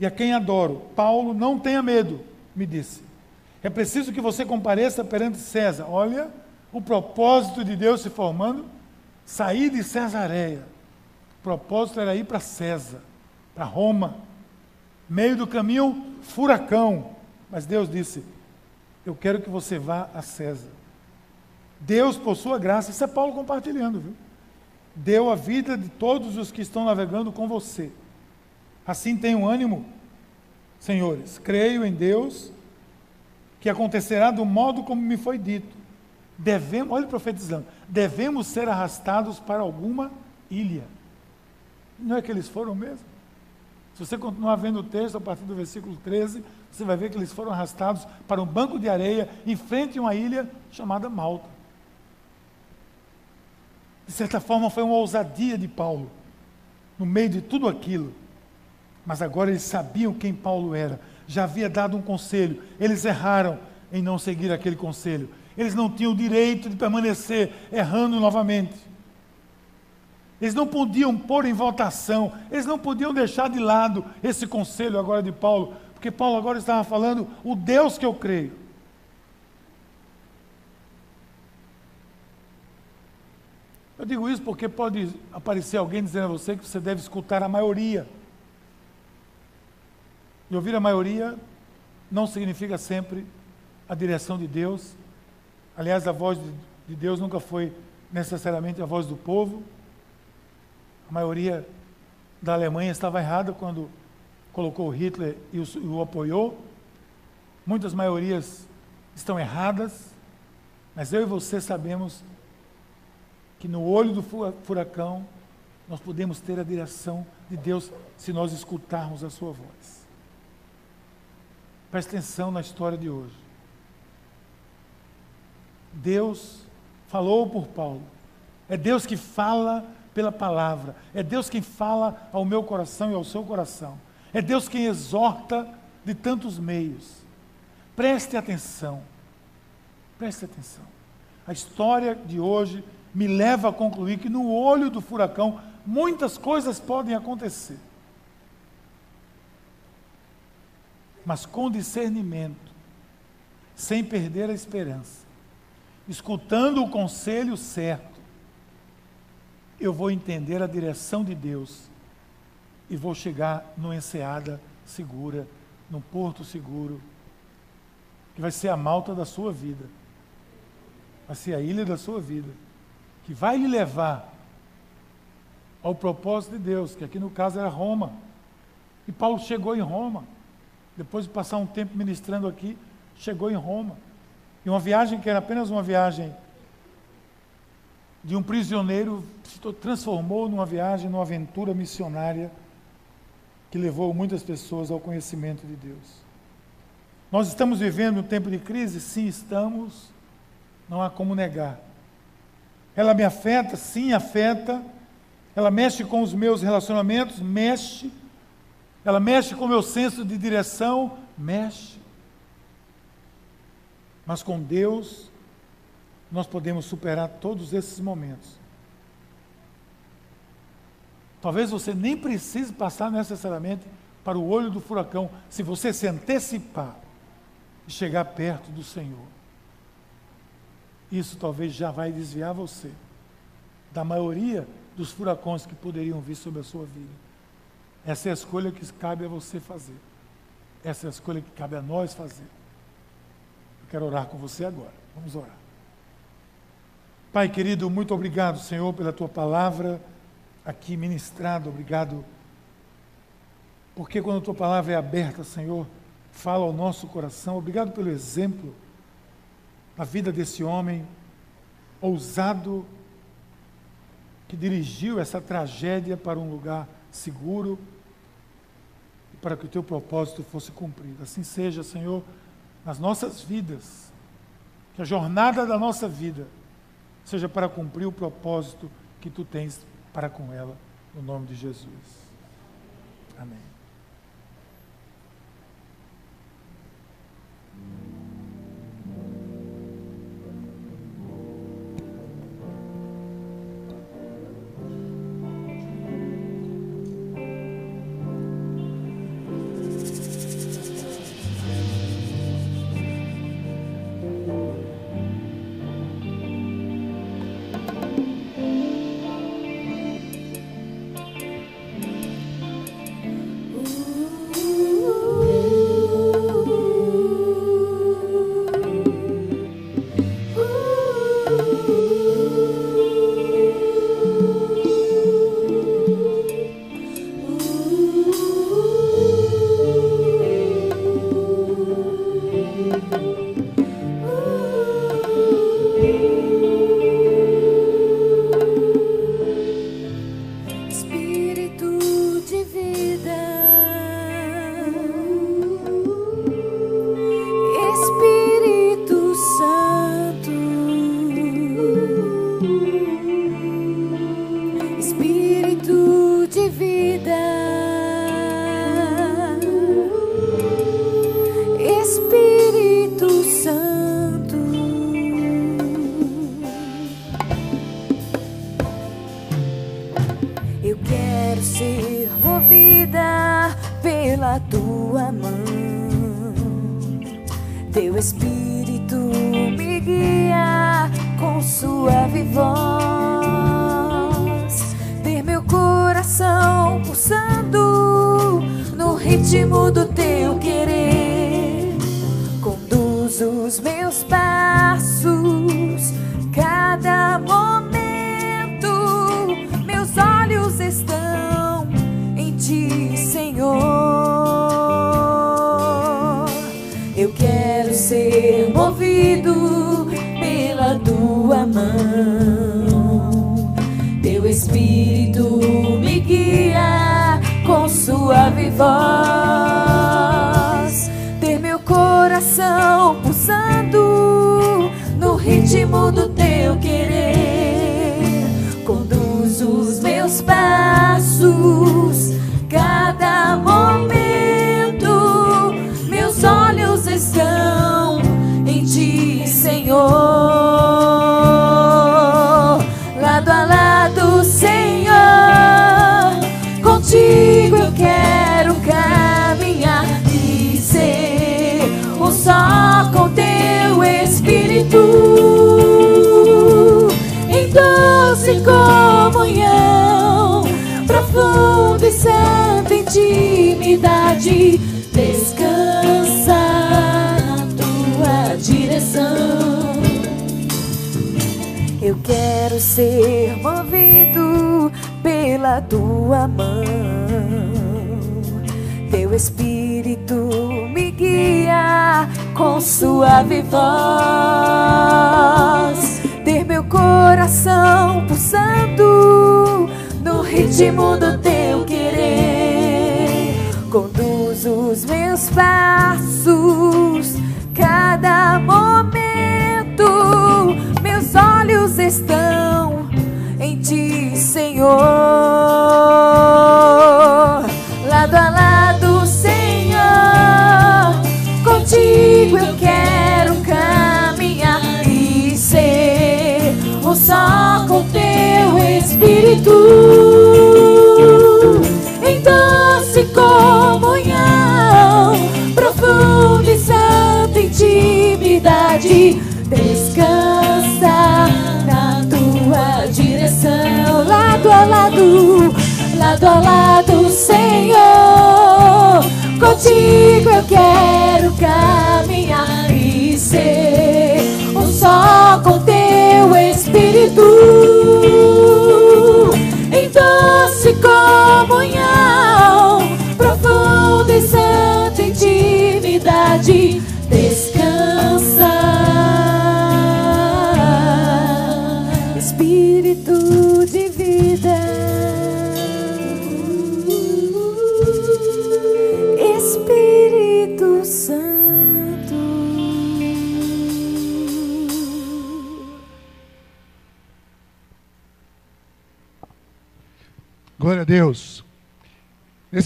E a quem adoro? Paulo, não tenha medo, me disse. É preciso que você compareça perante César. Olha o propósito de Deus se formando. Sair de Cesareia. O propósito era ir para César, para Roma. Meio do caminho, furacão. Mas Deus disse: Eu quero que você vá a César. Deus, por sua graça, isso é Paulo compartilhando, viu? Deu a vida de todos os que estão navegando com você. Assim tenham ânimo, senhores. Creio em Deus que acontecerá do modo como me foi dito. Devemos, olha profetizando, devemos ser arrastados para alguma ilha. Não é que eles foram mesmo? Se você continuar vendo o texto a partir do versículo 13, você vai ver que eles foram arrastados para um banco de areia em frente a uma ilha chamada Malta. De certa forma, foi uma ousadia de Paulo, no meio de tudo aquilo. Mas agora eles sabiam quem Paulo era já havia dado um conselho. Eles erraram em não seguir aquele conselho. Eles não tinham o direito de permanecer errando novamente. Eles não podiam pôr em votação, eles não podiam deixar de lado esse conselho agora de Paulo, porque Paulo agora estava falando o Deus que eu creio. Eu digo isso porque pode aparecer alguém dizendo a você que você deve escutar a maioria. E ouvir a maioria não significa sempre a direção de Deus. Aliás, a voz de Deus nunca foi necessariamente a voz do povo. A maioria da Alemanha estava errada quando colocou Hitler e o, e o apoiou. Muitas maiorias estão erradas, mas eu e você sabemos que no olho do furacão nós podemos ter a direção de Deus se nós escutarmos a sua voz. Preste atenção na história de hoje. Deus falou por Paulo. É Deus que fala pela palavra. É Deus quem fala ao meu coração e ao seu coração. É Deus quem exorta de tantos meios. Preste atenção. Preste atenção. A história de hoje me leva a concluir que no olho do furacão muitas coisas podem acontecer. Mas com discernimento, sem perder a esperança, escutando o conselho certo, eu vou entender a direção de Deus e vou chegar numa enseada segura, num porto seguro, que vai ser a malta da sua vida, vai ser a ilha da sua vida, que vai lhe levar ao propósito de Deus, que aqui no caso era Roma. E Paulo chegou em Roma, depois de passar um tempo ministrando aqui, chegou em Roma. E uma viagem que era apenas uma viagem de um prisioneiro se transformou numa viagem, numa aventura missionária que levou muitas pessoas ao conhecimento de Deus. Nós estamos vivendo um tempo de crise? Sim, estamos. Não há como negar. Ela me afeta? Sim, afeta. Ela mexe com os meus relacionamentos? Mexe. Ela mexe com o meu senso de direção? Mexe. Mas com Deus, nós podemos superar todos esses momentos. Talvez você nem precise passar necessariamente para o olho do furacão, se você se antecipar e chegar perto do Senhor. Isso talvez já vai desviar você da maioria dos furacões que poderiam vir sobre a sua vida. Essa é a escolha que cabe a você fazer. Essa é a escolha que cabe a nós fazer. Eu quero orar com você agora. Vamos orar. Pai querido, muito obrigado, Senhor, pela tua palavra aqui ministrada. Obrigado, porque quando a tua palavra é aberta, Senhor, fala ao nosso coração. Obrigado pelo exemplo da vida desse homem ousado que dirigiu essa tragédia para um lugar seguro para que o teu propósito fosse cumprido. Assim seja, Senhor, nas nossas vidas, que a jornada da nossa vida seja para cumprir o propósito que tu tens para com ela, no nome de Jesus. Amém. Ritmo do ser movido pela tua mão. Teu espírito me guia com suave voz. Ter meu coração pulsando no ritmo do teu querer. Conduz os meus passos, 我。Lado, a lado, Senhor. Contigo eu quero caminhar e ser um só com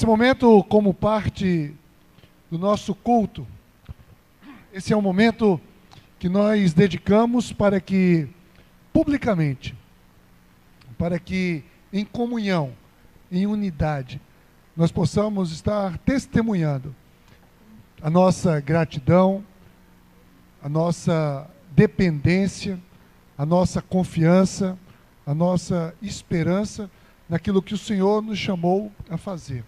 momento, como parte do nosso culto, esse é um momento que nós dedicamos para que, publicamente, para que em comunhão, em unidade, nós possamos estar testemunhando a nossa gratidão, a nossa dependência, a nossa confiança, a nossa esperança naquilo que o Senhor nos chamou a fazer.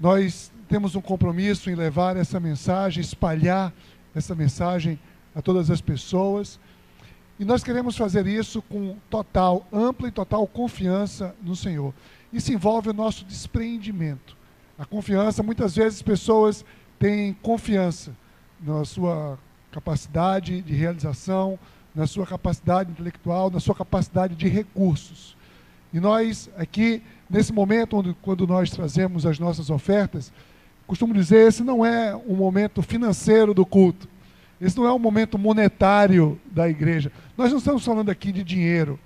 Nós temos um compromisso em levar essa mensagem, espalhar essa mensagem a todas as pessoas. E nós queremos fazer isso com total, ampla e total confiança no Senhor. Isso envolve o nosso despreendimento. A confiança, muitas vezes pessoas têm confiança na sua capacidade de realização, na sua capacidade intelectual, na sua capacidade de recursos. E nós aqui, nesse momento, onde, quando nós trazemos as nossas ofertas, costumo dizer, esse não é um momento financeiro do culto. Esse não é um momento monetário da igreja. Nós não estamos falando aqui de dinheiro.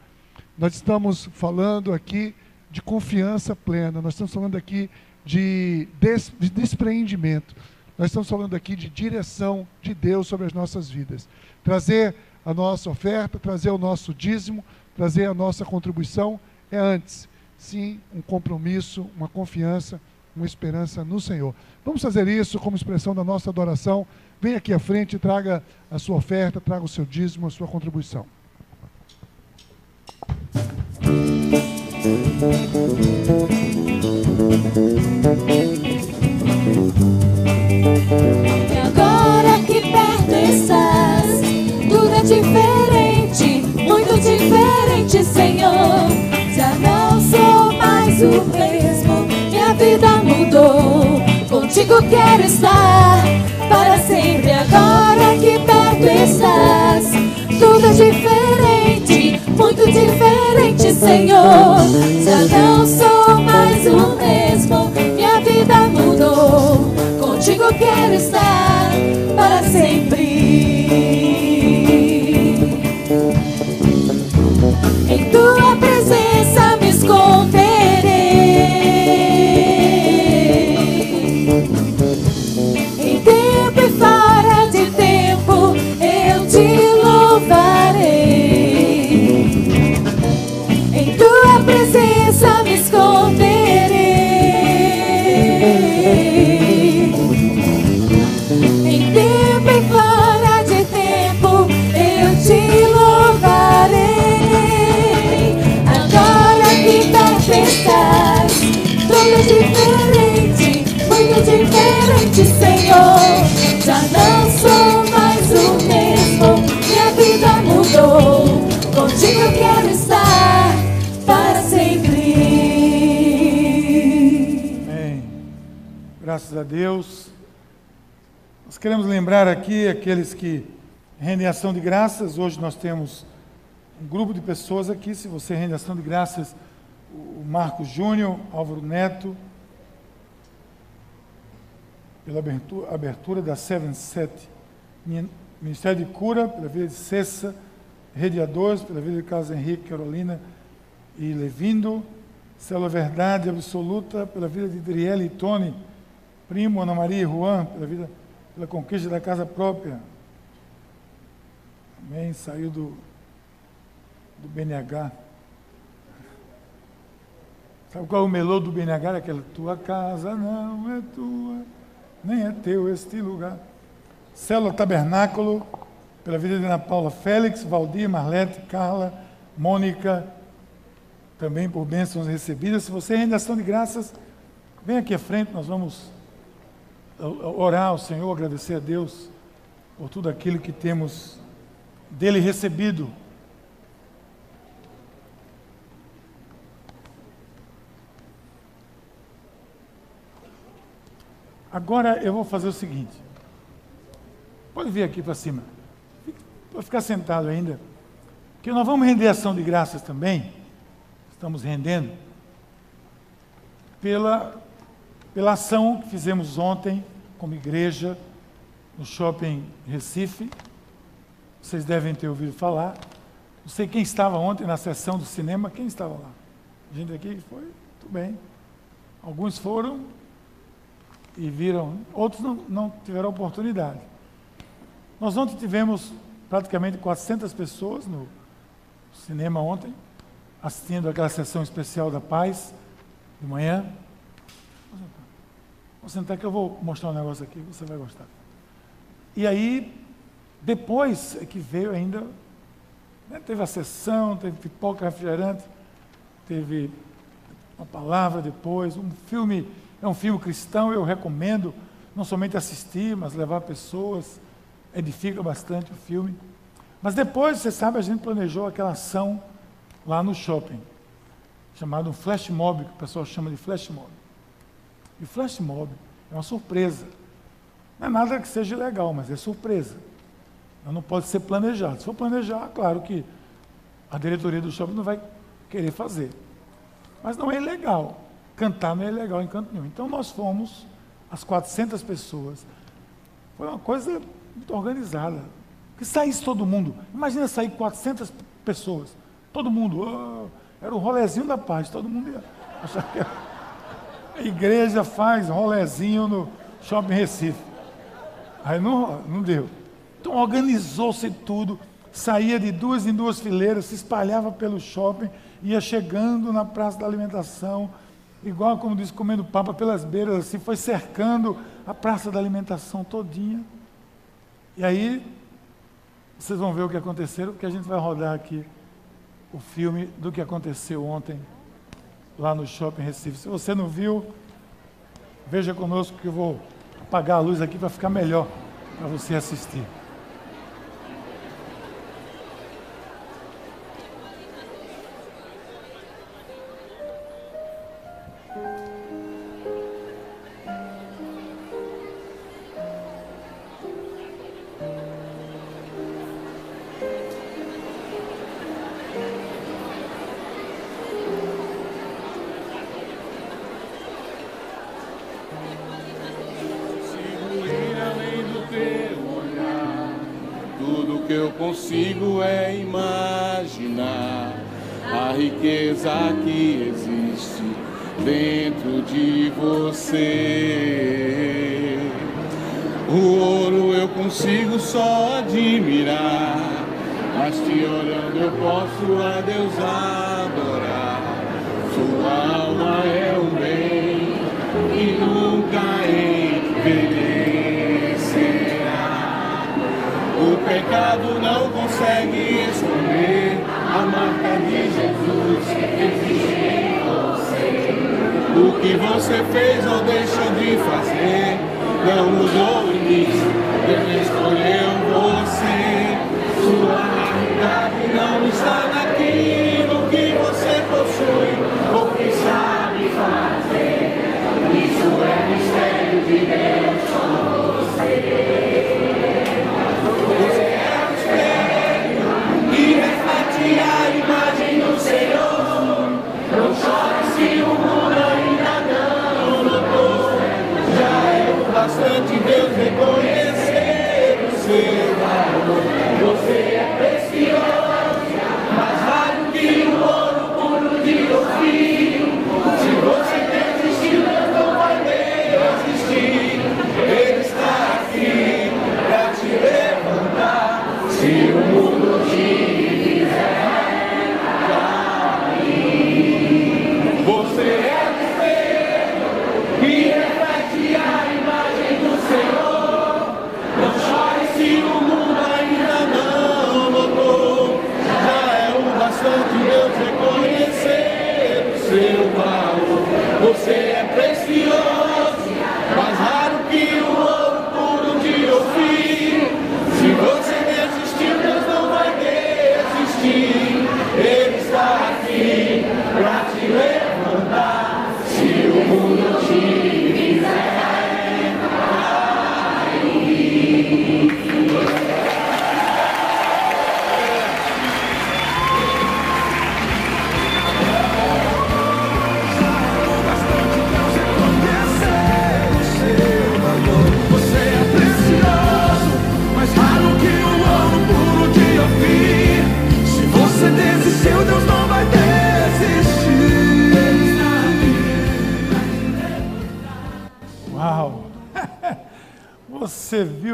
Nós estamos falando aqui de confiança plena. Nós estamos falando aqui de, des, de despreendimento. Nós estamos falando aqui de direção de Deus sobre as nossas vidas. Trazer a nossa oferta, trazer o nosso dízimo, trazer a nossa contribuição é antes, sim, um compromisso, uma confiança, uma esperança no Senhor. Vamos fazer isso como expressão da nossa adoração. Venha aqui à frente, traga a sua oferta, traga o seu dízimo, a sua contribuição. E agora que perto estás, tudo é diferente, muito diferente, Senhor. Vida mudou. Contigo quero estar para sempre. Agora que perto estás, tudo é diferente, muito diferente, Senhor. Já não sou mais o mesmo, minha vida mudou. Contigo quero estar para sempre. Já não sou mais o mesmo, minha vida mudou. Contigo quero estar para sempre. Amém. Graças a Deus. Nós queremos lembrar aqui aqueles que rendem ação de graças. Hoje nós temos um grupo de pessoas aqui. Se você rende ação de graças, o Marcos Júnior, Álvaro Neto, pela abertura, abertura da Seven Set, Min- Ministério de Cura, pela vida de Cessa, A2, pela vida de Carlos Henrique, Carolina e Levindo, Célula Verdade Absoluta, pela vida de Driele e Tony, Primo, Ana Maria e Juan, pela vida, pela conquista da casa própria. Amém. Saiu do, do BNH. Sabe qual é o melô do BNH? Aquela tua casa não é tua, nem é teu este lugar. Célula Tabernáculo, pela vida de Ana Paula Félix, Valdir, Marlete, Carla, Mônica, também por bênçãos recebidas. Se você rende ação de graças, vem aqui à frente, nós vamos orar ao Senhor, agradecer a Deus por tudo aquilo que temos dele recebido. Agora eu vou fazer o seguinte. Pode vir aqui para cima. Pode ficar sentado ainda. Que nós vamos render ação de graças também. Estamos rendendo pela, pela ação que fizemos ontem como igreja no shopping Recife. Vocês devem ter ouvido falar. Não sei quem estava ontem na sessão do cinema. Quem estava lá? Gente aqui foi? Tudo bem. Alguns foram e viram, outros não, não tiveram oportunidade. Nós ontem tivemos praticamente 400 pessoas no cinema ontem, assistindo aquela sessão especial da paz, de manhã. Vou sentar que eu vou mostrar um negócio aqui, você vai gostar. E aí, depois é que veio ainda, né, teve a sessão, teve pipoca, refrigerante, teve uma palavra depois, um filme, é um filme cristão, eu recomendo, não somente assistir, mas levar pessoas, edifica bastante o filme. Mas depois, você sabe, a gente planejou aquela ação lá no shopping, chamado um flash mob, que o pessoal chama de flash mob. E o flash mob é uma surpresa. Não é nada que seja legal, mas é surpresa. Não pode ser planejado. Se for planejar, claro que a diretoria do shopping não vai querer fazer. Mas não é ilegal. Cantar não é ilegal em canto nenhum. Então nós fomos, as 400 pessoas. Foi uma coisa muito organizada. Que saísse todo mundo. Imagina sair 400 pessoas. Todo mundo. oh, era o rolezinho da paz. Todo mundo ia achar que. A igreja faz rolezinho no shopping Recife. Aí não, não deu. Então organizou-se tudo. Saía de duas em duas fileiras, se espalhava pelo shopping, ia chegando na praça da alimentação, igual como diz, comendo papa pelas beiras, assim, foi cercando a praça da alimentação todinha. E aí, vocês vão ver o que aconteceu, porque a gente vai rodar aqui o filme do que aconteceu ontem lá no Shopping Recife. Se você não viu, veja conosco que eu vou apagar a luz aqui para ficar melhor para você assistir. Mas te olhando eu posso a Deus adorar. Sua alma é um bem que nunca envelhecerá. O pecado não consegue esconder a marca de Jesus que existe em você. O que você fez ou deixou de fazer não mudou em mim. Deus escolheu você. Sua não está naquilo que você possui ou que sabe fazer. Isso é mistério de Deus você. Você é o espelho que reflete a imagem do Senhor. Não chore se o mundo ainda não notou. Já é o bastante Deus reconhecer o seu valor. Você é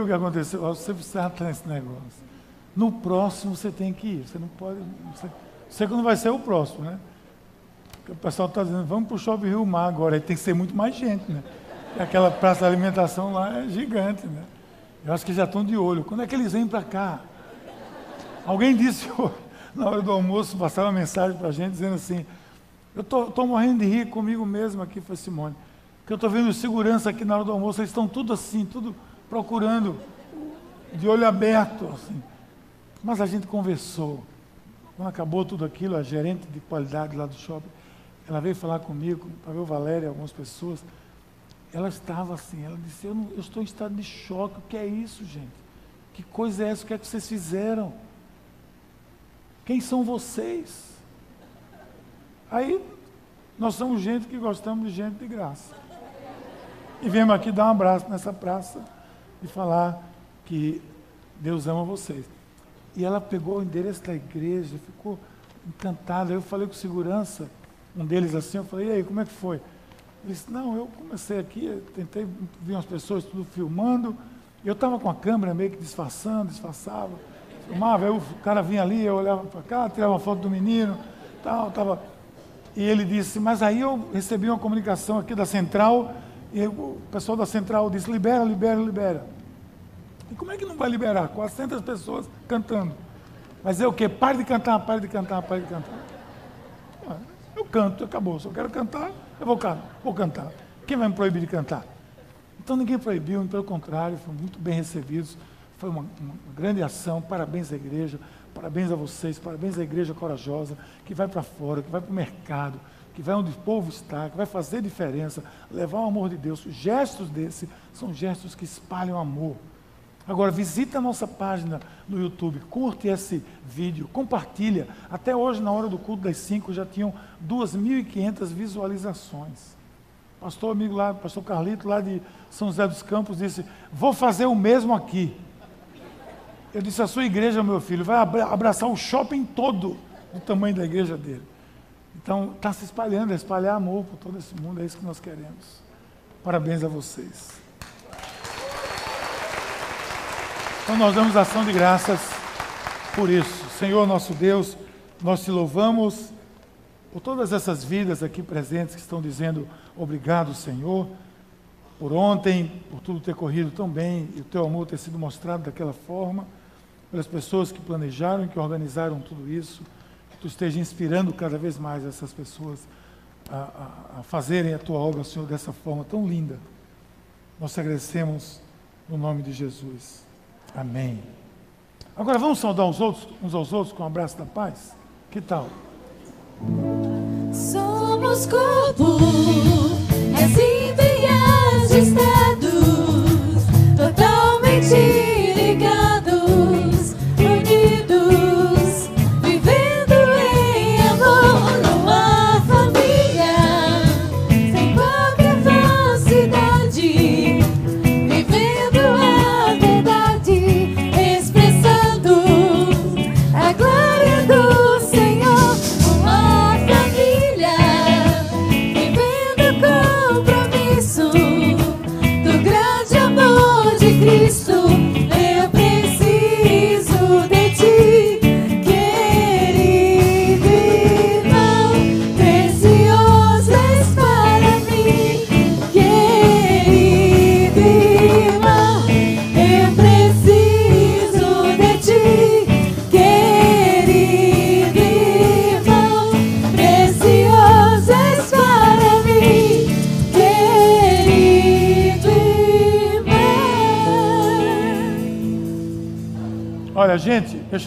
viu o que aconteceu? Você precisa estar nesse negócio. No próximo você tem que ir. Você não pode. Você, você não vai ser o próximo, né? Porque o pessoal está dizendo, vamos para o Shopping Rio Mar agora. Aí tem que ser muito mais gente, né? Aquela praça de alimentação lá é gigante, né? Eu acho que já estão de olho. Quando é que eles vêm para cá? Alguém disse na hora do almoço, passaram uma mensagem para a gente dizendo assim: Eu estou morrendo de rir comigo mesmo aqui, foi Simone. Que eu estou vendo segurança aqui na hora do almoço, eles estão tudo assim, tudo procurando, de olho aberto. Assim. Mas a gente conversou. Quando acabou tudo aquilo, a gerente de qualidade lá do shopping, ela veio falar comigo, para ver o Valério e algumas pessoas. Ela estava assim, ela disse, eu, não, eu estou em estado de choque, o que é isso, gente? Que coisa é essa? O que é que vocês fizeram? Quem são vocês? Aí, nós somos gente que gostamos de gente de graça. E viemos aqui dar um abraço nessa praça e falar que Deus ama vocês. E ela pegou o endereço da igreja, ficou encantada. Eu falei com segurança, um deles assim, eu falei, e aí, como é que foi? Ele disse, não, eu comecei aqui, tentei, vi umas pessoas tudo filmando, eu estava com a câmera meio que disfarçando, disfarçava, filmava, aí o cara vinha ali, eu olhava para cá, tirava uma foto do menino, tal, tava. E ele disse, mas aí eu recebi uma comunicação aqui da central, e o pessoal da central disse, libera, libera, libera. E como é que não vai liberar? 400 pessoas cantando. Mas é o quê? Pare de cantar, pare de cantar, pare de cantar. Ué, Eu canto, acabou. Se eu quero cantar, eu vou, vou cantar. Quem vai me proibir de cantar? Então ninguém proibiu, pelo contrário, foram muito bem recebidos. Foi uma, uma grande ação. Parabéns à igreja, parabéns a vocês, parabéns à igreja corajosa, que vai para fora, que vai para o mercado, que vai onde o povo está, que vai fazer diferença, levar o amor de Deus. Gestos desse são gestos que espalham amor. Agora, visita a nossa página no YouTube, curte esse vídeo, compartilha. Até hoje, na hora do culto das 5, já tinham 2.500 visualizações. Pastor amigo lá, pastor Carlito, lá de São José dos Campos, disse: Vou fazer o mesmo aqui. Eu disse: a sua igreja, meu filho, vai abra- abraçar o shopping todo do tamanho da igreja dele. Então, está se espalhando, é espalhar amor por todo esse mundo, é isso que nós queremos. Parabéns a vocês. Então, nós damos ação de graças por isso. Senhor nosso Deus, nós te louvamos por todas essas vidas aqui presentes que estão dizendo obrigado, Senhor, por ontem, por tudo ter corrido tão bem e o teu amor ter sido mostrado daquela forma, pelas pessoas que planejaram, que organizaram tudo isso, tu esteja inspirando cada vez mais essas pessoas a, a- a fazerem a tua obra, Senhor, dessa forma tão linda. Nós te agradecemos no nome de Jesus. Amém. Agora vamos saudar os outros, uns aos outros com um abraço da paz? Que tal? Somos corpo, assim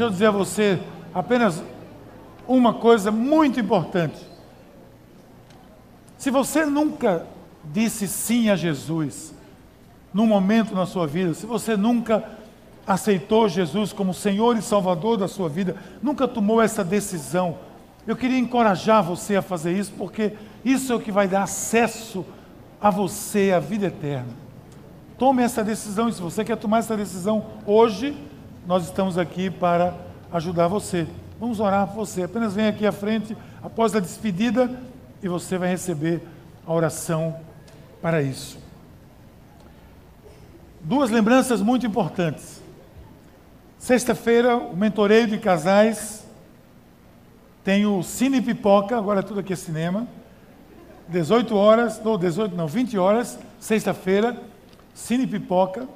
deixa eu dizer a você apenas uma coisa muito importante. Se você nunca disse sim a Jesus, num momento na sua vida, se você nunca aceitou Jesus como Senhor e Salvador da sua vida, nunca tomou essa decisão, eu queria encorajar você a fazer isso, porque isso é o que vai dar acesso a você, a vida eterna. Tome essa decisão, e se você quer tomar essa decisão hoje, nós estamos aqui para ajudar você. Vamos orar por você. Apenas vem aqui à frente após a despedida e você vai receber a oração para isso. Duas lembranças muito importantes. Sexta-feira, o mentoreio de casais tem o Cine Pipoca, agora tudo aqui é cinema. 18 horas, não, 18, não, 20 horas, sexta-feira, Cine Pipoca,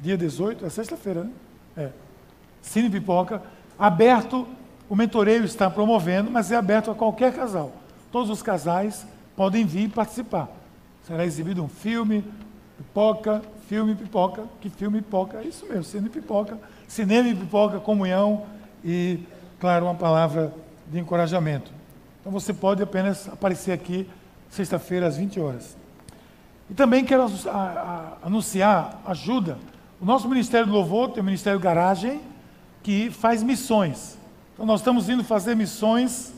dia 18, é sexta-feira, né? É. Cine Pipoca, aberto, o mentoreio está promovendo, mas é aberto a qualquer casal. Todos os casais podem vir e participar. Será exibido um filme, pipoca, filme, pipoca, que filme, pipoca, é isso mesmo, cine pipoca, cinema e pipoca, comunhão e, claro, uma palavra de encorajamento. Então você pode apenas aparecer aqui sexta-feira às 20 horas. E também quero anunciar ajuda. O nosso Ministério do Louvor tem o Ministério Garagem, que faz missões. Então nós estamos indo fazer missões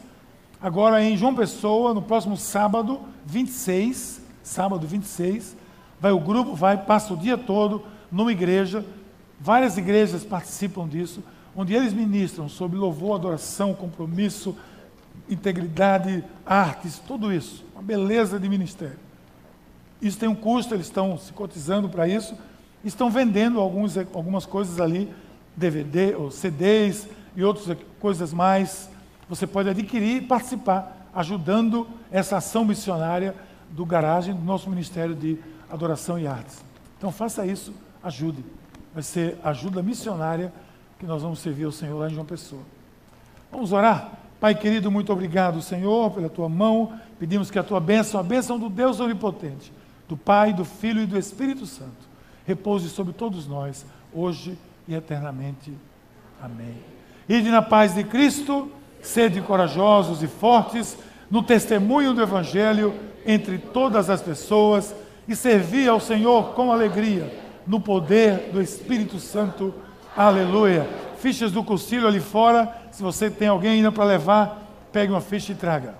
agora em João Pessoa, no próximo sábado, 26, sábado 26, vai o grupo, vai, passa o dia todo numa igreja, várias igrejas participam disso, onde eles ministram sobre louvor, adoração, compromisso, integridade, artes, tudo isso, uma beleza de ministério. Isso tem um custo, eles estão se cotizando para isso, estão vendendo alguns, algumas coisas ali, DVD ou CDs e outras coisas mais. Você pode adquirir e participar, ajudando essa ação missionária do garagem do nosso Ministério de Adoração e Artes. Então faça isso, ajude. Vai ser ajuda missionária que nós vamos servir ao Senhor lá em João Pessoa. Vamos orar? Pai querido, muito obrigado, Senhor, pela tua mão. Pedimos que a tua bênção, a bênção do Deus Onipotente, do Pai, do Filho e do Espírito Santo, repouse sobre todos nós, hoje e eternamente. Amém. Ide na paz de Cristo, sede corajosos e fortes no testemunho do Evangelho entre todas as pessoas e servi ao Senhor com alegria no poder do Espírito Santo. Aleluia. Fichas do cursilho ali fora. Se você tem alguém ainda para levar, pegue uma ficha e traga.